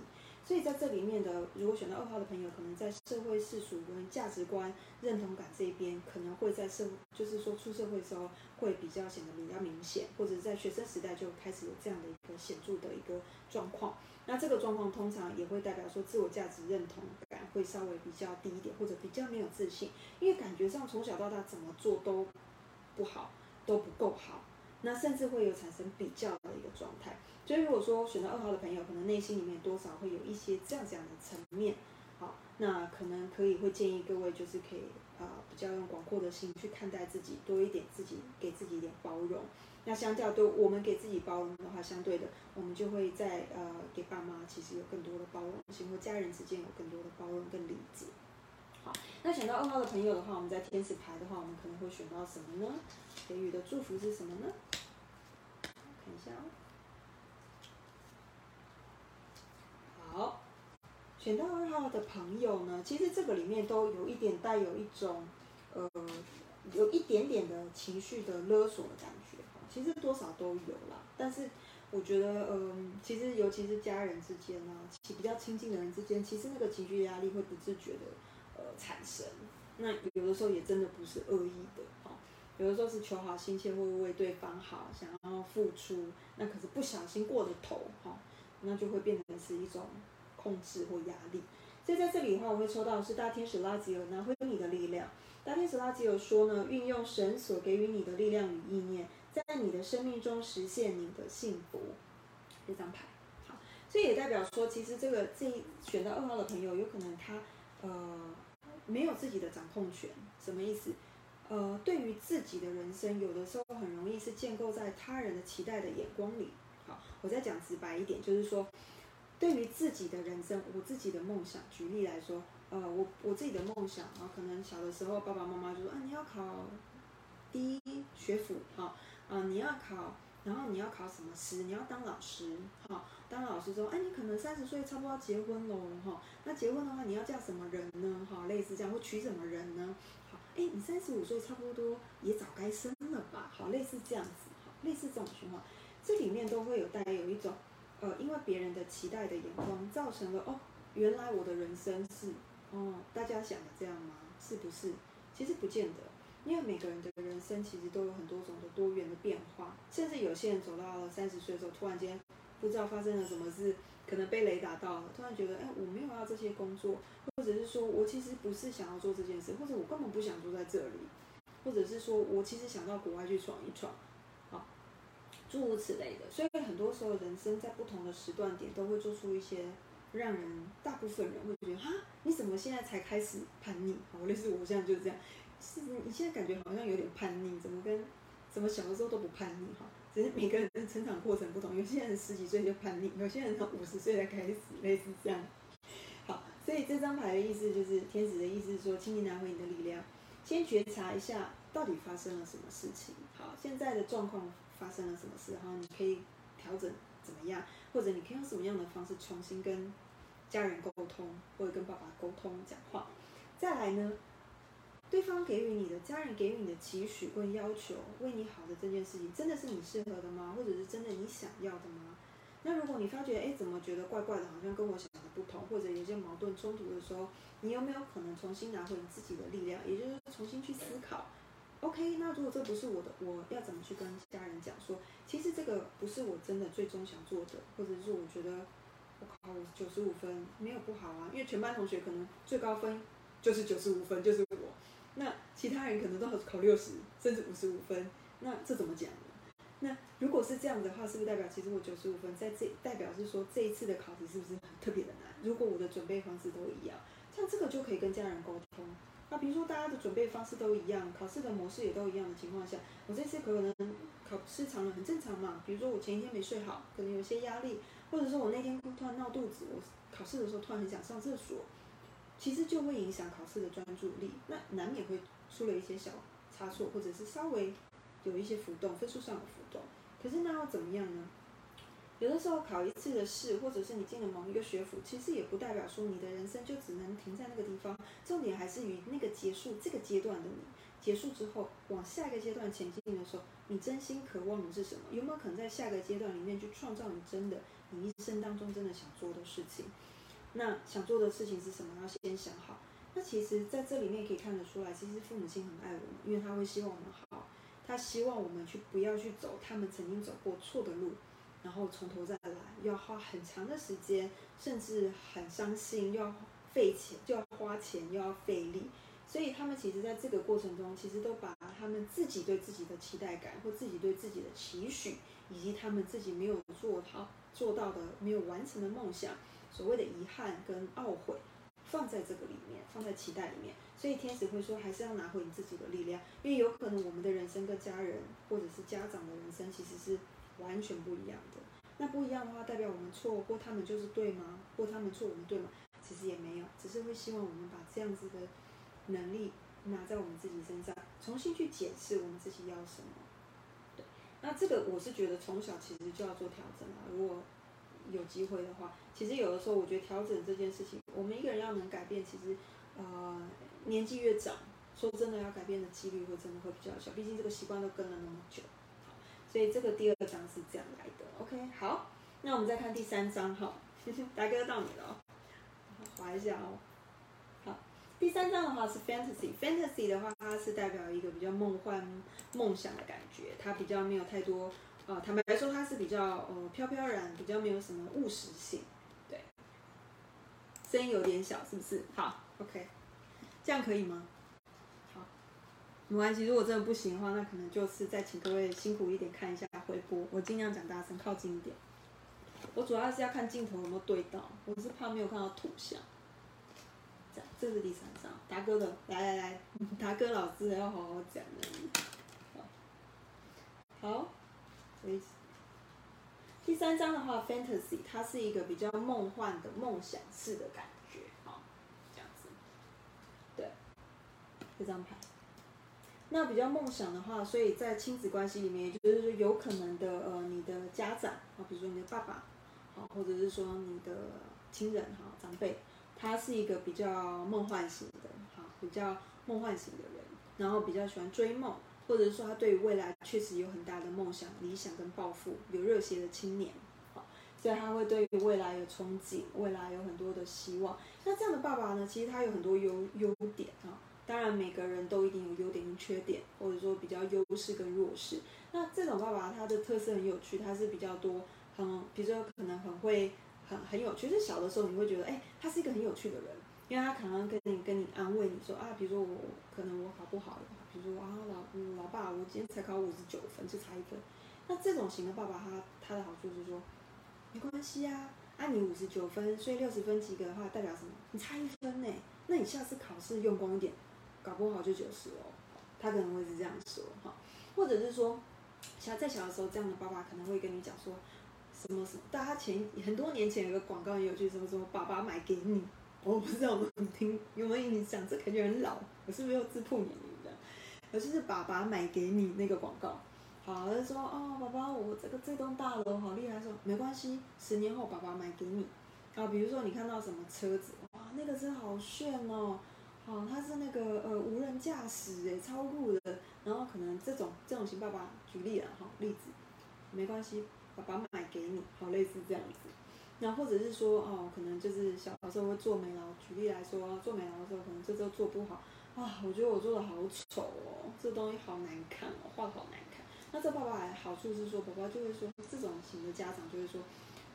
Speaker 1: 所以在这里面的，如果选到二号的朋友，可能在社会世俗跟价值观认同感这边，可能会在社就是说出社会的时候会比较显得比较明显，或者在学生时代就开始有这样的一个显著的一个状况。那这个状况通常也会代表说自我价值认同感会稍微比较低一点，或者比较没有自信，因为感觉上从小到大怎么做都不好，都不够好，那甚至会有产生比较的一个状态。所以如果说选到二号的朋友，可能内心里面多少会有一些这样这样的层面，好，那可能可以会建议各位就是可以啊比较用广阔的心去看待自己，多一点自己给自己一点包容。那相较对我们给自己包容的话，相对的，我们就会在呃给爸妈其实有更多的包容心，或家人之间有更多的包容跟理解。好，那选到二号的朋友的话，我们在天使牌的话，我们可能会选到什么呢？给予的祝福是什么呢？看一下哦。好，选到二号的朋友呢，其实这个里面都有一点带有一种呃有一点点的情绪的勒索的感觉。其实多少都有啦，但是我觉得，嗯，其实尤其是家人之间啊，其比较亲近的人之间，其实那个情绪压力会不自觉的呃产生。那有的时候也真的不是恶意的哦，有的时候是求好心切，会为对方好，想要付出，那可是不小心过了头哈，那就会变成是一种控制或压力。所以在这里的话，我会抽到是大天使拉吉尔拿回你的力量。大天使拉吉尔说呢，运用神所给予你的力量与意念。在你的生命中实现你的幸福，这张牌好，所以也代表说，其实这个这一选到二号的朋友，有可能他呃没有自己的掌控权，什么意思？呃，对于自己的人生，有的时候很容易是建构在他人的期待的眼光里。我再讲直白一点，就是说，对于自己的人生，我自己的梦想，举例来说，呃，我我自己的梦想啊，可能小的时候爸爸妈妈就说啊，你要考第一学府，哈。啊，你要考，然后你要考什么师？你要当老师，哈，当老师之后，哎，你可能三十岁差不多要结婚喽，哈，那结婚的话，你要嫁什么人呢？哈，类似这样，会娶什么人呢？好，哎，你三十五岁差不多也早该生了吧？好，类似这样子，好，类似这种情况，这里面都会有带有一种，呃，因为别人的期待的眼光，造成了哦，原来我的人生是，哦，大家想的这样吗？是不是？其实不见得。因为每个人的人生其实都有很多种的多元的变化，甚至有些人走到了三十岁的时候，突然间不知道发生了什么事，可能被雷打到了，突然觉得，哎，我没有要这些工作，或者是说我其实不是想要做这件事，或者我根本不想住在这里，或者是说我其实想到国外去闯一闯，诸如此类的。所以很多时候，人生在不同的时段点，都会做出一些让人大部分人会觉得，哈，你怎么现在才开始叛逆？好，类似我现在就是这样。是，你现在感觉好像有点叛逆，怎么跟，怎么小的时候都不叛逆哈？只是每个人的成长过程不同，有些人十几岁就叛逆，有些人到五十岁才开始，类似这样。好，所以这张牌的意思就是天使的意思是说，请你拿回你的力量，先觉察一下到底发生了什么事情。好，现在的状况发生了什么事，然后你可以调整怎么样，或者你可以用什么样的方式重新跟家人沟通，或者跟爸爸沟通讲话。再来呢？对方给予你的家人给予你的期许跟要求，为你好的这件事情，真的是你适合的吗？或者是真的你想要的吗？那如果你发觉，哎，怎么觉得怪怪的，好像跟我想的不不同，或者有些矛盾冲突的时候，你有没有可能重新拿回你自己的力量，也就是重新去思考？OK，那如果这不是我的，我要怎么去跟家人讲说，其实这个不是我真的最终想做的，或者是我觉得我考九十五分没有不好啊，因为全班同学可能最高分就是九十五分，就是我，那其他人可能都考六十甚至五十五分，那这怎么讲呢？那如果是这样的话，是不是代表其实我九十五分，在这代表是说这一次的考题是不是很特别的难？如果我的准备方式都一样，像这个就可以跟家人沟通。那比如说大家的准备方式都一样，考试的模式也都一样的情况下，我这次可能考试长了很正常嘛。比如说我前一天没睡好，可能有些压力，或者说我那天突然闹肚子，我考试的时候突然很想上厕所，其实就会影响考试的专注力，那难免会出了一些小差错，或者是稍微。有一些浮动，分数上的浮动，可是那要怎么样呢？有的时候考一次的试，或者是你进了某一个学府，其实也不代表说你的人生就只能停在那个地方。重点还是于那个结束这个阶段的你，结束之后往下一个阶段前进的时候，你真心渴望的是什么？有没有可能在下个阶段里面去创造你真的你一生当中真的想做的事情？那想做的事情是什么？要先想好。那其实在这里面可以看得出来，其实父母亲很爱我们，因为他会希望我们好。他希望我们去不要去走他们曾经走过错的路，然后从头再来，要花很长的时间，甚至很伤心，又要费钱，就要花钱，又要费力。所以他们其实在这个过程中，其实都把他们自己对自己的期待感，或自己对自己的期许，以及他们自己没有做到做到的、没有完成的梦想，所谓的遗憾跟懊悔，放在这个里面，放在期待里面。所以天使会说，还是要拿回你自己的力量，因为有可能我们的人生跟家人或者是家长的人生其实是完全不一样的。那不一样的话，代表我们错，或他们就是对吗？或他们错，我们对吗？其实也没有，只是会希望我们把这样子的能力拿在我们自己身上，重新去检视我们自己要什么。对，那这个我是觉得从小其实就要做调整啊。如果有机会的话，其实有的时候我觉得调整这件事情，我们一个人要能改变，其实呃。年纪越长，说真的，要改变的几率会真的会比较小，毕竟这个习惯都跟了那么久。所以这个第二章是这样来的。OK，好，那我们再看第三章哈，(laughs) 大哥到你了，划一下哦。好，第三章的话是 fantasy，fantasy 的话它是代表一个比较梦幻、梦想的感觉，它比较没有太多，呃，坦白来说它是比较呃飘飘然，比较没有什么务实性。对，声音有点小，是不是？好，OK。这样可以吗？没关系。如果真的不行的话，那可能就是再请各位辛苦一点看一下回播。我尽量讲大声，靠近一点。我主要是要看镜头有没有对到，我是怕没有看到图像。这，这是第三张，达哥的。来来来，达哥老师要好好讲的。好，所以第三张的话，fantasy，它是一个比较梦幻的梦想式的感觉。好，这样子，对这张牌，那比较梦想的话，所以在亲子关系里面，也就是说有可能的，呃，你的家长啊，比如说你的爸爸，好，或者是说你的亲人哈，长辈，他是一个比较梦幻型的，好，比较梦幻型的人，然后比较喜欢追梦，或者是说他对于未来确实有很大的梦想、理想跟抱负，有热血的青年，好，所以他会对于未来有憧憬，未来有很多的希望。那这样的爸爸呢，其实他有很多优优点啊。当然，每个人都一定有优点跟缺点，或者说比较优势跟弱势。那这种爸爸他的特色很有趣，他是比较多，很，比如说可能很会，很很有趣。是小的时候你会觉得，哎，他是一个很有趣的人，因为他可能跟你跟你安慰你说啊，比如说我可能我考不好了，比如说啊老老爸，我今天才考五十九分，就差一分。那这种型的爸爸，他他的好处是说，没关系啊，按你五十九分，所以六十分及格的话，代表什么？你差一分呢，那你下次考试用功一点。搞不好就九十哦，他可能会是这样说哈，或者是说，小在小的时候，这样的爸爸可能会跟你讲说，什么什么，大家前很多年前有个广告也有句什么什么，爸爸买给你，我不知道有没有听有没有印象，这感觉很老，我是不是又自曝年龄的？而就是爸爸买给你那个广告，好，他说哦，宝宝，我这个这栋大楼好厉害，说没关系，十年后爸爸买给你，啊，比如说你看到什么车子，哇，那个车好炫哦。哦，他是那个呃无人驾驶诶，超酷的。然后可能这种这种型爸爸举例了哈，例子，没关系，爸爸买给你，好类似这样子。然后或者是说哦，可能就是小时候会做美劳，举例来说，做美劳的时候可能这周做不好啊，我觉得我做的好丑哦，这东西好难看哦，画的好难看。那这爸爸好处是说，爸爸就会说，这种型的家长就会说，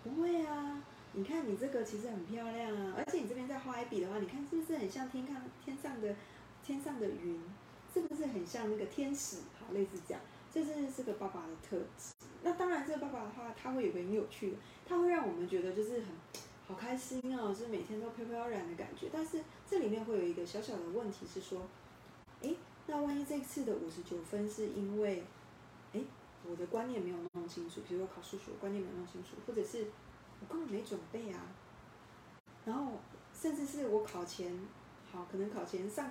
Speaker 1: 不会啊，你看你这个其实很漂亮啊，而且你这边再画一笔的话，你看是不是很像天看天上的天上的云，是不是很像那个天使？好，类似这样。这是这个爸爸的特质。那当然，这个爸爸的话，他会有个很有趣的，他会让我们觉得就是很好开心哦，是每天都飘飘然的感觉。但是这里面会有一个小小的问题是说，哎，那万一这次的五十九分是因为，哎，我的观念没有弄清楚，比如说考数学观念没弄清楚，或者是根本没准备啊，然后甚至是我考前，好，可能考前上，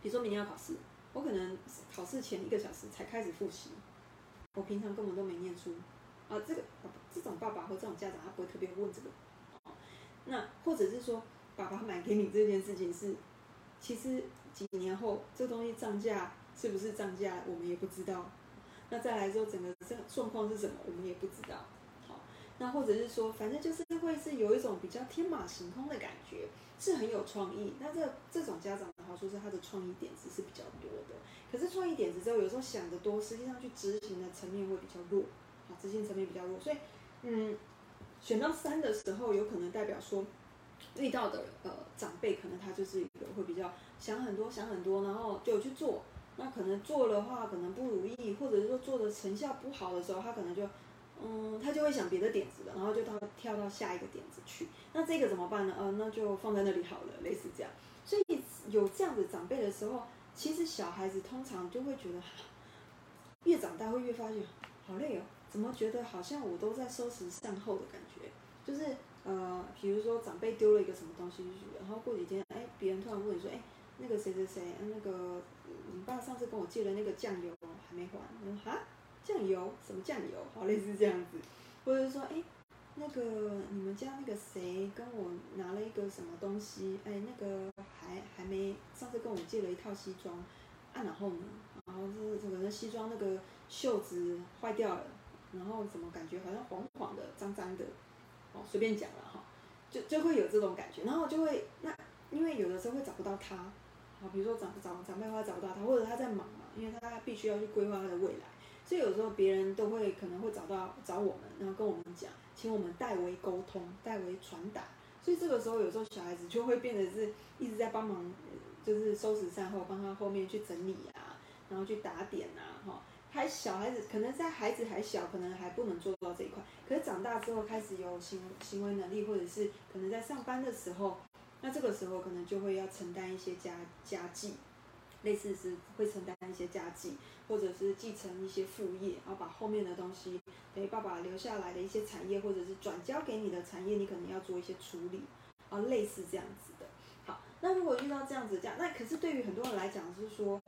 Speaker 1: 比如说明天要考试。我可能考试前一个小时才开始复习，我平常根本都没念书，啊，这个这种爸爸或这种家长他不会特别问这个，那或者是说爸爸买给你这件事情是，其实几年后这东西涨价是不是涨价我们也不知道，那再来说整个这状况是什么我们也不知道，那或者是说反正就是会是有一种比较天马行空的感觉。是很有创意，那这这种家长的话，说是他的创意点子是比较多的。可是创意点子之后，有时候想得多，实际上去执行的层面会比较弱，好，执行层面比较弱。所以，嗯，选到三的时候，有可能代表说遇到的呃长辈，可能他就是一个会比较想很多，想很多，然后就去做。那可能做的话，可能不如意，或者是说做的成效不好的时候，他可能就。嗯，他就会想别的点子了，然后就到跳到下一个点子去。那这个怎么办呢？呃，那就放在那里好了，类似这样。所以有这样子长辈的时候，其实小孩子通常就会觉得，越长大会越发现好累哦，怎么觉得好像我都在收拾善后的感觉？就是呃，比如说长辈丢了一个什么东西，然后过几天，哎，别人突然问你说，哎，那个谁谁谁，那个你爸上次跟我借的那个酱油还没还，我说哈。酱油什么酱油？好类似这样子，或者说，哎，那个你们家那个谁跟我拿了一个什么东西？哎，那个还还没上次跟我借了一套西装，啊，然后呢？然后是可能西装那个袖子坏掉了，然后怎么感觉好像黄黄的、脏脏的？哦，随便讲了哈，就就会有这种感觉，然后就会那因为有的时候会找不到他，好，比如说长长长辈的话找不到他，或者他在忙嘛，因为他必须要去规划他的未来。所以有时候别人都会可能会找到找我们，然后跟我们讲，请我们代为沟通，代为传达。所以这个时候有时候小孩子就会变得是一直在帮忙，就是收拾善后，帮他后面去整理啊，然后去打点啊，哈。还小孩子可能在孩子还小，可能还不能做到这一块。可是长大之后开始有行行为能力，或者是可能在上班的时候，那这个时候可能就会要承担一些家家计。类似是会承担一些家计，或者是继承一些副业，然后把后面的东西，等于爸爸留下来的一些产业，或者是转交给你的产业，你可能要做一些处理，啊，类似这样子的。好，那如果遇到这样子这样，那可是对于很多人来讲是说，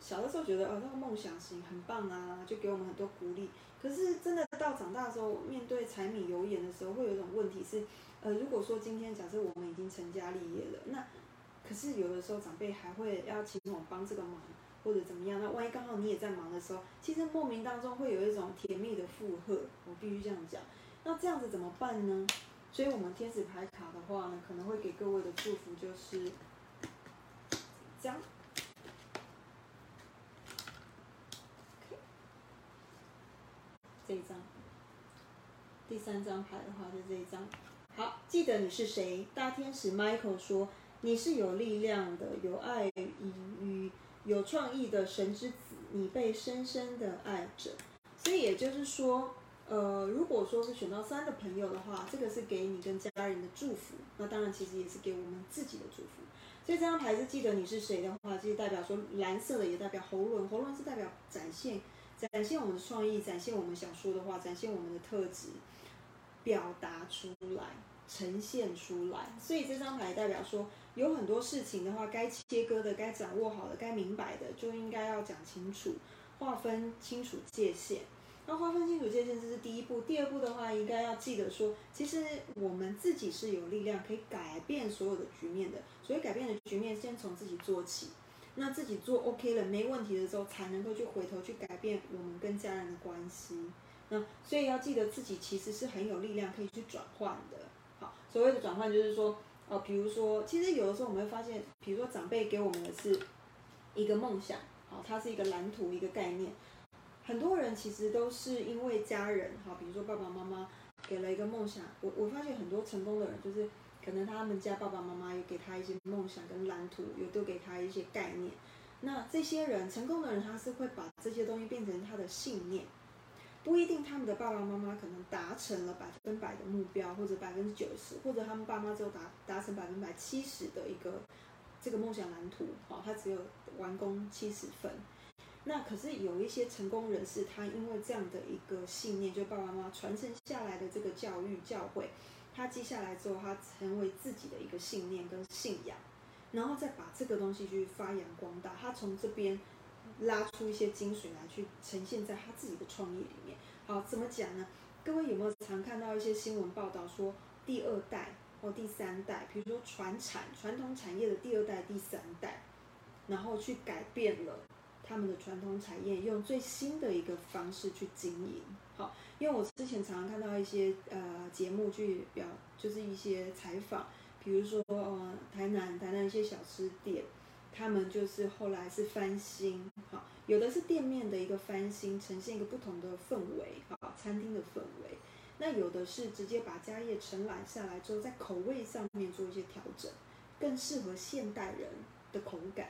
Speaker 1: 小的时候觉得哦那个梦想型很棒啊，就给我们很多鼓励。可是真的到长大的时候，面对柴米油盐的时候，会有一种问题是，呃，如果说今天假设我们已经成家立业了，那可是有的时候长辈还会要请我帮这个忙，或者怎么样？那万一刚好你也在忙的时候，其实莫名当中会有一种甜蜜的负荷。我必须这样讲。那这样子怎么办呢？所以我们天使牌卡的话呢，可能会给各位的祝福就是这样。这一张。第三张牌的话是这一张。好，记得你是谁？大天使 Michael 说。你是有力量的，有爱与有创意的神之子，你被深深的爱着。所以也就是说，呃，如果说是选到三的朋友的话，这个是给你跟家人的祝福。那当然，其实也是给我们自己的祝福。所以这张牌是记得你是谁的话，就是代表说蓝色的也代表喉咙，喉咙是代表展现，展现我们的创意，展现我们想说的话，展现我们的特质，表达出来。呈现出来，所以这张牌代表说，有很多事情的话，该切割的、该掌握好的、该明白的，就应该要讲清楚，划分清楚界限。那划分清楚界限，这是第一步。第二步的话，应该要记得说，其实我们自己是有力量可以改变所有的局面的。所以改变的局面，先从自己做起。那自己做 OK 了，没问题的时候，才能够去回头去改变我们跟家人的关系。那所以要记得自己其实是很有力量可以去转换的。所谓的转换就是说，哦，比如说，其实有的时候我们会发现，比如说长辈给我们的是一个梦想，好，它是一个蓝图一个概念。很多人其实都是因为家人，好，比如说爸爸妈妈给了一个梦想。我我发现很多成功的人，就是可能他们家爸爸妈妈也给他一些梦想跟蓝图，也都给他一些概念。那这些人成功的人，他是会把这些东西变成他的信念。不一定他们的爸爸妈妈可能达成了百分百的目标，或者百分之九十，或者他们爸妈只有达达成百分百七十的一个这个梦想蓝图，好，他只有完工七十分。那可是有一些成功人士，他因为这样的一个信念，就爸爸妈妈传承下来的这个教育教诲，他记下来之后，他成为自己的一个信念跟信仰，然后再把这个东西去发扬光大，他从这边拉出一些精髓来，去呈现在他自己的创业里面。好，怎么讲呢？各位有没有常看到一些新闻报道说，第二代或第三代，比如说传产传统产业的第二代、第三代，然后去改变了。他们的传统产业用最新的一个方式去经营，好，因为我之前常常看到一些呃节目去表，就是一些采访，比如说呃台南台南一些小吃店，他们就是后来是翻新，好，有的是店面的一个翻新，呈现一个不同的氛围，好，餐厅的氛围，那有的是直接把家业承揽下来之后，在口味上面做一些调整，更适合现代人的口感。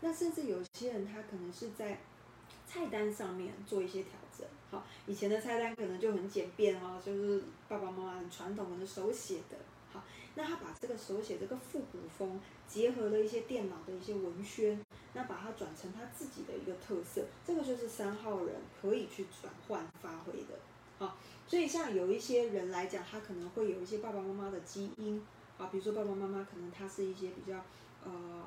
Speaker 1: 那甚至有些人他可能是在菜单上面做一些调整，好，以前的菜单可能就很简便哦，就是爸爸妈妈很传统的手写的，那他把这个手写这个复古风结合了一些电脑的一些文宣，那把它转成他自己的一个特色，这个就是三号人可以去转换发挥的，好，所以像有一些人来讲，他可能会有一些爸爸妈妈的基因，啊，比如说爸爸妈妈可能他是一些比较呃。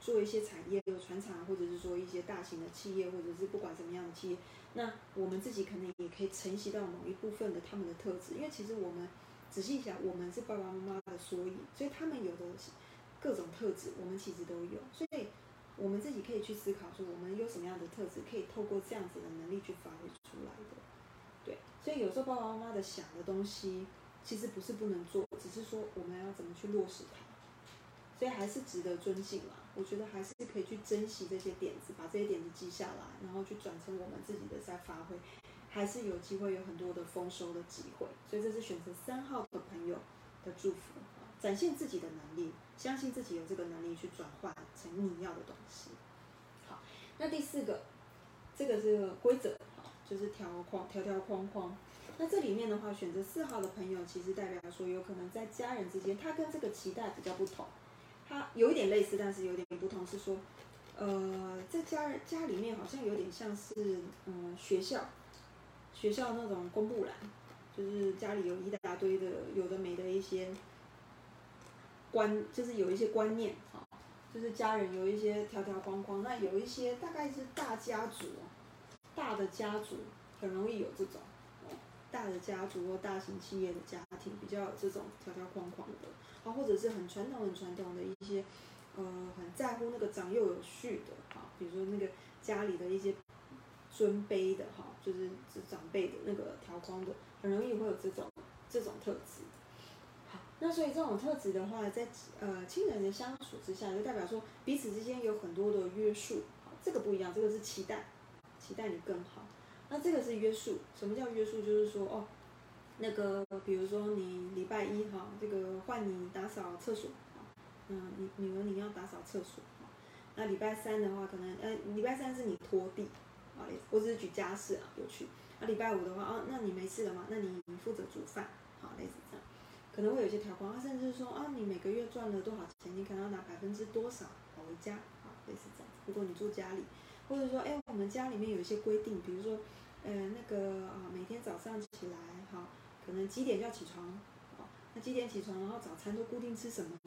Speaker 1: 做一些产业有传承，或者是说一些大型的企业，或者是不管什么样的企业，那我们自己可能也可以承袭到某一部分的他们的特质。因为其实我们仔细想，我们是爸爸妈妈的缩影，所以他们有的各种特质，我们其实都有。所以我们自己可以去思考，说我们有什么样的特质，可以透过这样子的能力去发挥出来的。对，所以有时候爸爸妈妈的想的东西，其实不是不能做，只是说我们要怎么去落实它。所以还是值得尊敬啦。我觉得还是可以去珍惜这些点子，把这些点子记下来，然后去转成我们自己的再发挥，还是有机会有很多的丰收的机会。所以这是选择三号的朋友的祝福展现自己的能力，相信自己有这个能力去转换成你要的东西。好，那第四个，这个是规则，好，就是条框条条框框。那这里面的话，选择四号的朋友，其实代表说有可能在家人之间，他跟这个期待比较不同。他有一点类似，但是有点不同。是说，呃，在家人家里面好像有点像是，嗯，学校，学校那种公布栏，就是家里有一大堆的有的没的一些观，就是有一些观念啊，就是家人有一些条条框框。那有一些大概是大家族，大的家族很容易有这种，大的家族或大型企业的家庭比较有这种条条框框的。啊，或者是很传统、很传统的一些，呃，很在乎那个长幼有序的，啊，比如说那个家里的一些尊卑的，哈，就是是长辈的那个条框的，很容易会有这种这种特质。好，那所以这种特质的话，在呃亲人的相处之下，就代表说彼此之间有很多的约束。好，这个不一样，这个是期待，期待你更好。那这个是约束，什么叫约束？就是说，哦。那个，比如说你礼拜一哈，这个换你打扫厕所，嗯，你女儿你要打扫厕所。那礼拜三的话，可能呃，礼拜三是你拖地，啊，我只是举家事啊，有趣。那礼拜五的话，啊，那你没事了吗？那你你负责煮饭，好，类似这样，可能会有些条款，甚至是说啊，你每个月赚了多少钱，你可能要拿百分之多少回家，啊，类似这样。如果你住家里，或者说，哎，我们家里面有一些规定，比如说，呃，那个啊，每天早上起来，哈。可能几点就要起床，啊，那几点起床，然后早餐都固定吃什么？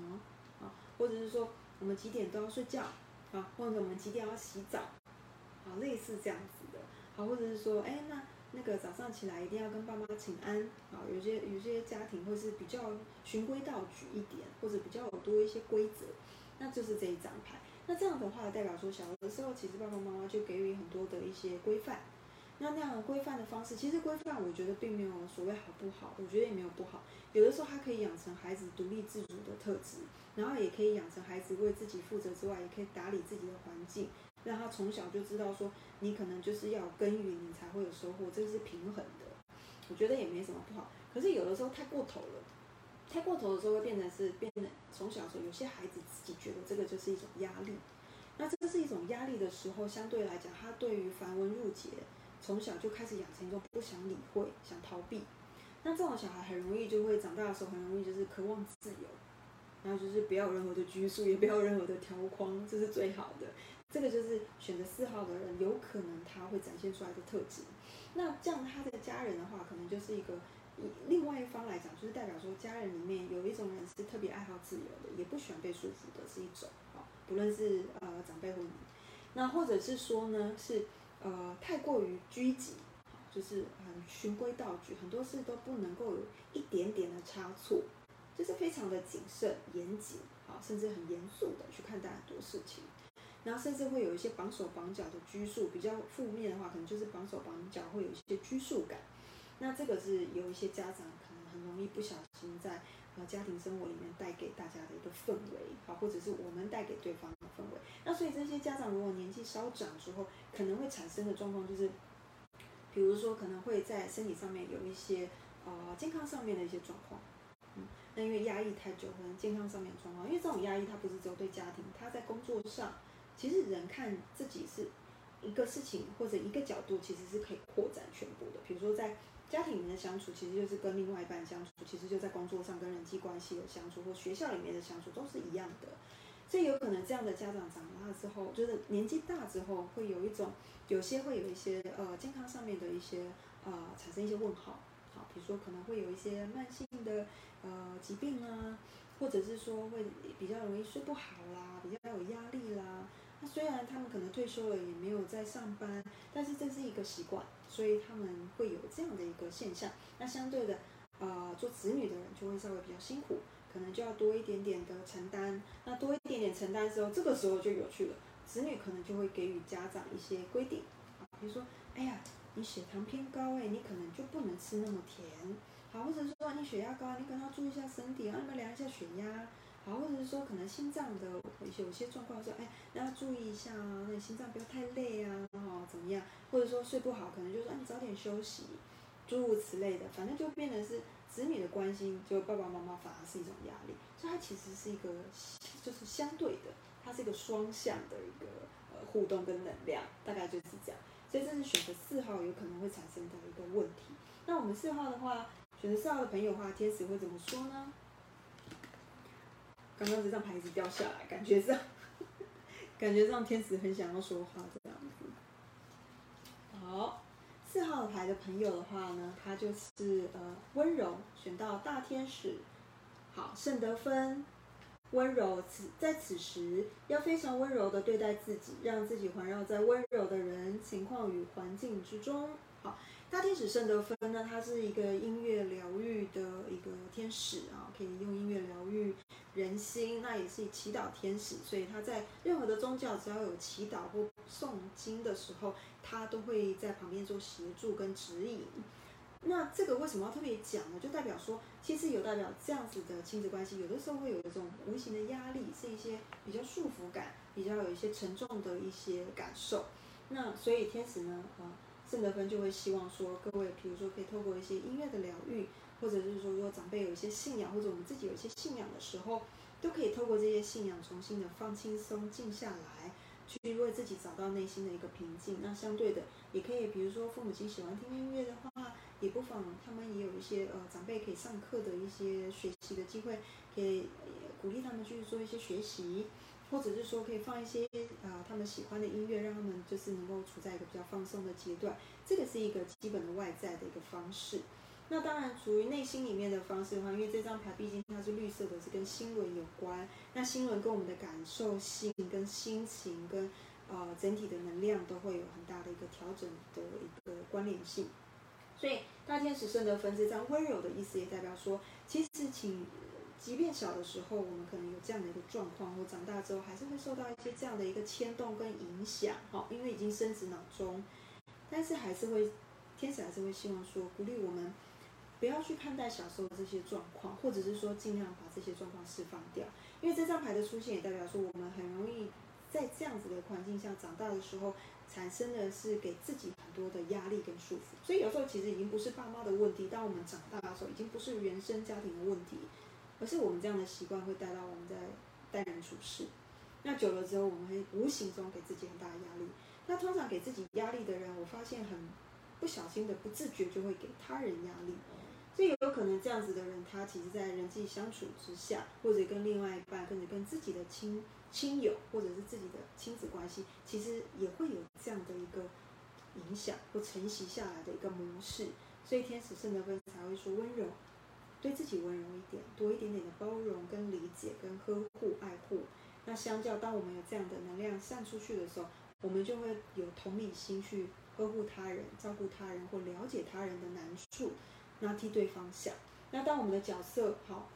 Speaker 1: 啊，或者是说我们几点都要睡觉，啊，或者我们几点要洗澡，啊，类似这样子的，好，或者是说，哎，那那个早上起来一定要跟爸妈请安，啊，有些有些家庭会是比较循规蹈矩一点，或者比较有多一些规则，那就是这一张牌。那这样的话代表说，小的时候其实爸爸妈妈就给予很多的一些规范。那那样的规范的方式，其实规范我觉得并没有所谓好不好，我觉得也没有不好。有的时候它可以养成孩子独立自主的特质，然后也可以养成孩子为自己负责之外，也可以打理自己的环境，让他从小就知道说，你可能就是要耕耘，你才会有收获，这个是平衡的。我觉得也没什么不好。可是有的时候太过头了，太过头的时候会变成是变得从小的时候有些孩子自己觉得这个就是一种压力。那这是一种压力的时候，相对来讲，他对于繁文缛节。从小就开始养成一种不想理会、想逃避，那这种小孩很容易就会长大的时候很容易就是渴望自由，然后就是不要任何的拘束，也不要任何的条框，这是最好的。这个就是选择四号的人有可能他会展现出来的特质。那这样他的家人的话，可能就是一个以另外一方来讲，就是代表说家人里面有一种人是特别爱好自由的，也不喜欢被束缚的，是一种啊，不论是呃长辈或你，那或者是说呢是。呃，太过于拘谨，就是很循规蹈矩，很多事都不能够有一点点的差错，就是非常的谨慎严谨，啊，甚至很严肃的去看待很多事情，然后甚至会有一些绑手绑脚的拘束，比较负面的话，可能就是绑手绑脚会有一些拘束感，那这个是有一些家长可能很容易不小心在。呃，家庭生活里面带给大家的一个氛围，好，或者是我们带给对方的氛围。那所以这些家长如果年纪稍长之后，可能会产生的状况就是，比如说可能会在身体上面有一些呃健康上面的一些状况，嗯，那因为压抑太久，可能健康上面状况，因为这种压抑它不是只有对家庭，它在工作上，其实人看自己是一个事情或者一个角度，其实是可以扩展全部的，比如说在。家庭里面的相处，其实就是跟另外一半相处，其实就在工作上跟人际关系有相处，或学校里面的相处都是一样的。所以有可能这样的家长长大之后，就是年纪大之后，会有一种，有些会有一些呃健康上面的一些呃产生一些问号，好，比如说可能会有一些慢性的呃疾病啊，或者是说会比较容易睡不好啦，比较有压力啦。那虽然他们可能退休了，也没有在上班，但是这是一个习惯。所以他们会有这样的一个现象，那相对的，呃，做子女的人就会稍微比较辛苦，可能就要多一点点的承担。那多一点点承担之后，这个时候就有趣了，子女可能就会给予家长一些规定，啊，比如说，哎呀，你血糖偏高，哎，你可能就不能吃那么甜，好，或者说你血压高，你可能要注意一下身体，让他们量一下血压。好，或者是说可能心脏的有些状况，说哎，那要注意一下啊，那心脏不要太累啊，哈，怎么样？或者说睡不好，可能就说你早点休息，诸如此类的，反正就变得是子女的关心，就爸爸妈妈反而是一种压力，所以它其实是一个就是相对的，它是一个双向的一个呃互动跟能量，大概就是这样。所以这是选择四号有可能会产生的一个问题。那我们四号的话，选择四号的朋友的话，天使会怎么说呢？刚刚这张牌子掉下来，感觉上，(laughs) 感觉上天使很想要说话这样子。好，四号牌的朋友的话呢，他就是呃温柔，选到大天使。好，圣得芬，温柔此在此时要非常温柔的对待自己，让自己环绕在温柔的人、情况与环境之中。好。大天使圣德芬呢，它是一个音乐疗愈的一个天使啊，可以用音乐疗愈人心。那也是祈祷天使，所以他在任何的宗教，只要有祈祷或诵经的时候，他都会在旁边做协助跟指引。那这个为什么要特别讲呢？就代表说，其实有代表这样子的亲子关系，有的时候会有一种无形的压力，是一些比较束缚感，比较有一些沉重的一些感受。那所以天使呢，啊。圣德芬就会希望说，各位，比如说可以透过一些音乐的疗愈，或者是说，如果长辈有一些信仰，或者我们自己有一些信仰的时候，都可以透过这些信仰，重新的放轻松、静下来，去为自己找到内心的一个平静。那相对的，也可以，比如说父母亲喜欢听音乐的话，也不妨他们也有一些呃长辈可以上课的一些学习的机会，可以鼓励他们去做一些学习。或者是说可以放一些啊他们喜欢的音乐，让他们就是能够处在一个比较放松的阶段，这个是一个基本的外在的一个方式。那当然，属于内心里面的方式的话，因为这张牌毕竟它是绿色的，是跟心轮有关。那心轮跟我们的感受性、跟心情、跟呃整体的能量都会有很大的一个调整的一个关联性。所以大天使圣德芬这张温柔的意思，也代表说，其实请。即便小的时候，我们可能有这样的一个状况，或长大之后还是会受到一些这样的一个牵动跟影响，哈，因为已经升值脑中。但是还是会，天使还是会希望说鼓励我们，不要去看待小时候的这些状况，或者是说尽量把这些状况释放掉，因为这张牌的出现也代表说我们很容易在这样子的环境下长大的时候，产生的是给自己很多的压力跟束缚，所以有时候其实已经不是爸妈的问题，当我们长大的时候，已经不是原生家庭的问题，而是我们这样的习惯会带到我们在待人处事。那久了之后，我们会无形中给自己很大的压力。那通常给自己压力的人，我发现很不小心的、不自觉就会给他人压力。所以有可能这样子的人，他其实在人际相处之下，或者跟另外一半，或者跟自己的亲亲友，或者是自己的亲子关系，其实也会有这样的一个影响或承袭下来的一个模式。所以天使圣德芬才会说温柔，对自己温柔一点，多一点点的包容、跟理解、跟呵护、爱护。那相较，当我们有这样的能量散出去的时候，我们就会有同理心去呵护他人、照顾他人或了解他人的难处，那替对方想。那当我们的角色好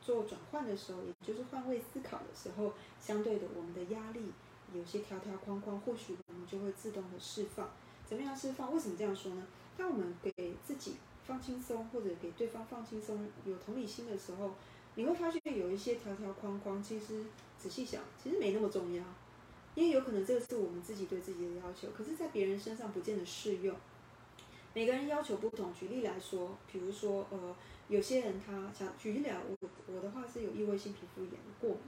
Speaker 1: 做转换的时候，也就是换位思考的时候，相对的，我们的压力有些条条框框，或许我们就会自动的释放。怎么样释放？为什么这样说呢？当我们给自己放轻松，或者给对方放轻松，有同理心的时候。你会发现有一些条条框框，其实仔细想，其实没那么重要，因为有可能这个是我们自己对自己的要求，可是，在别人身上不见得适用。每个人要求不同。举例来说，比如说，呃，有些人他想举例来，我我的话是有异位性皮肤炎过敏，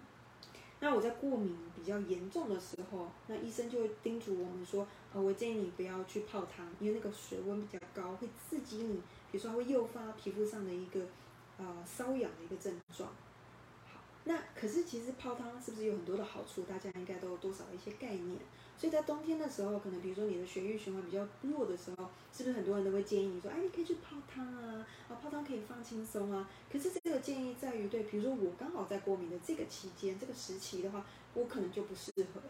Speaker 1: 那我在过敏比较严重的时候，那医生就会叮嘱我们说，呃，我建议你不要去泡汤，因为那个水温比较高，会刺激你，比如说会诱发皮肤上的一个。呃，瘙痒的一个症状。那可是其实泡汤是不是有很多的好处？大家应该都有多少的一些概念。所以在冬天的时候，可能比如说你的血液循环比较弱的时候，是不是很多人都会建议你说，哎，你可以去泡汤啊，啊，泡汤可以放轻松啊。可是这个建议在于，对，比如说我刚好在过敏的这个期间、这个时期的话，我可能就不适合。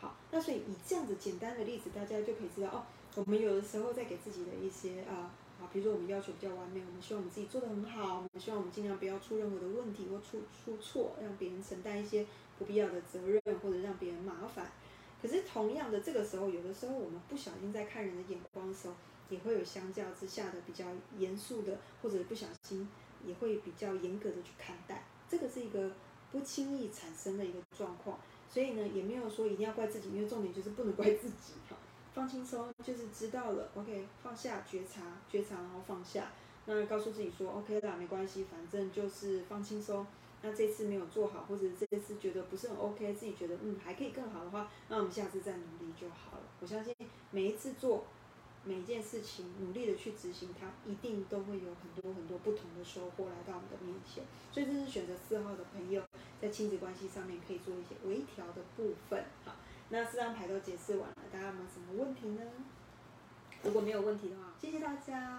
Speaker 1: 好，那所以以这样子简单的例子，大家就可以知道哦，我们有的时候在给自己的一些啊。啊，比如说我们要求比较完美，我们希望我们自己做得很好，我们希望我们尽量不要出任何的问题或出出错，让别人承担一些不必要的责任或者让别人麻烦。可是同样的，这个时候有的时候我们不小心在看人的眼光的时候，也会有相较之下的比较严肃的，或者不小心也会比较严格的去看待。这个是一个不轻易产生的一个状况，所以呢，也没有说一定要怪自己，因为重点就是不能怪自己哈。放轻松，就是知道了，OK，放下觉察，觉察然后放下，那告诉自己说 OK 啦，没关系，反正就是放轻松。那这次没有做好，或者这次觉得不是很 OK，自己觉得嗯还可以更好的话，那我们下次再努力就好了。我相信每一次做每一件事情，努力的去执行它，一定都会有很多很多不同的收获来到我们的面前。所以这是选择四号的朋友在亲子关系上面可以做一些微调的部分，好。那四张牌都解释完了，大家有没有什么问题呢？如果没有问题的话，谢谢大家。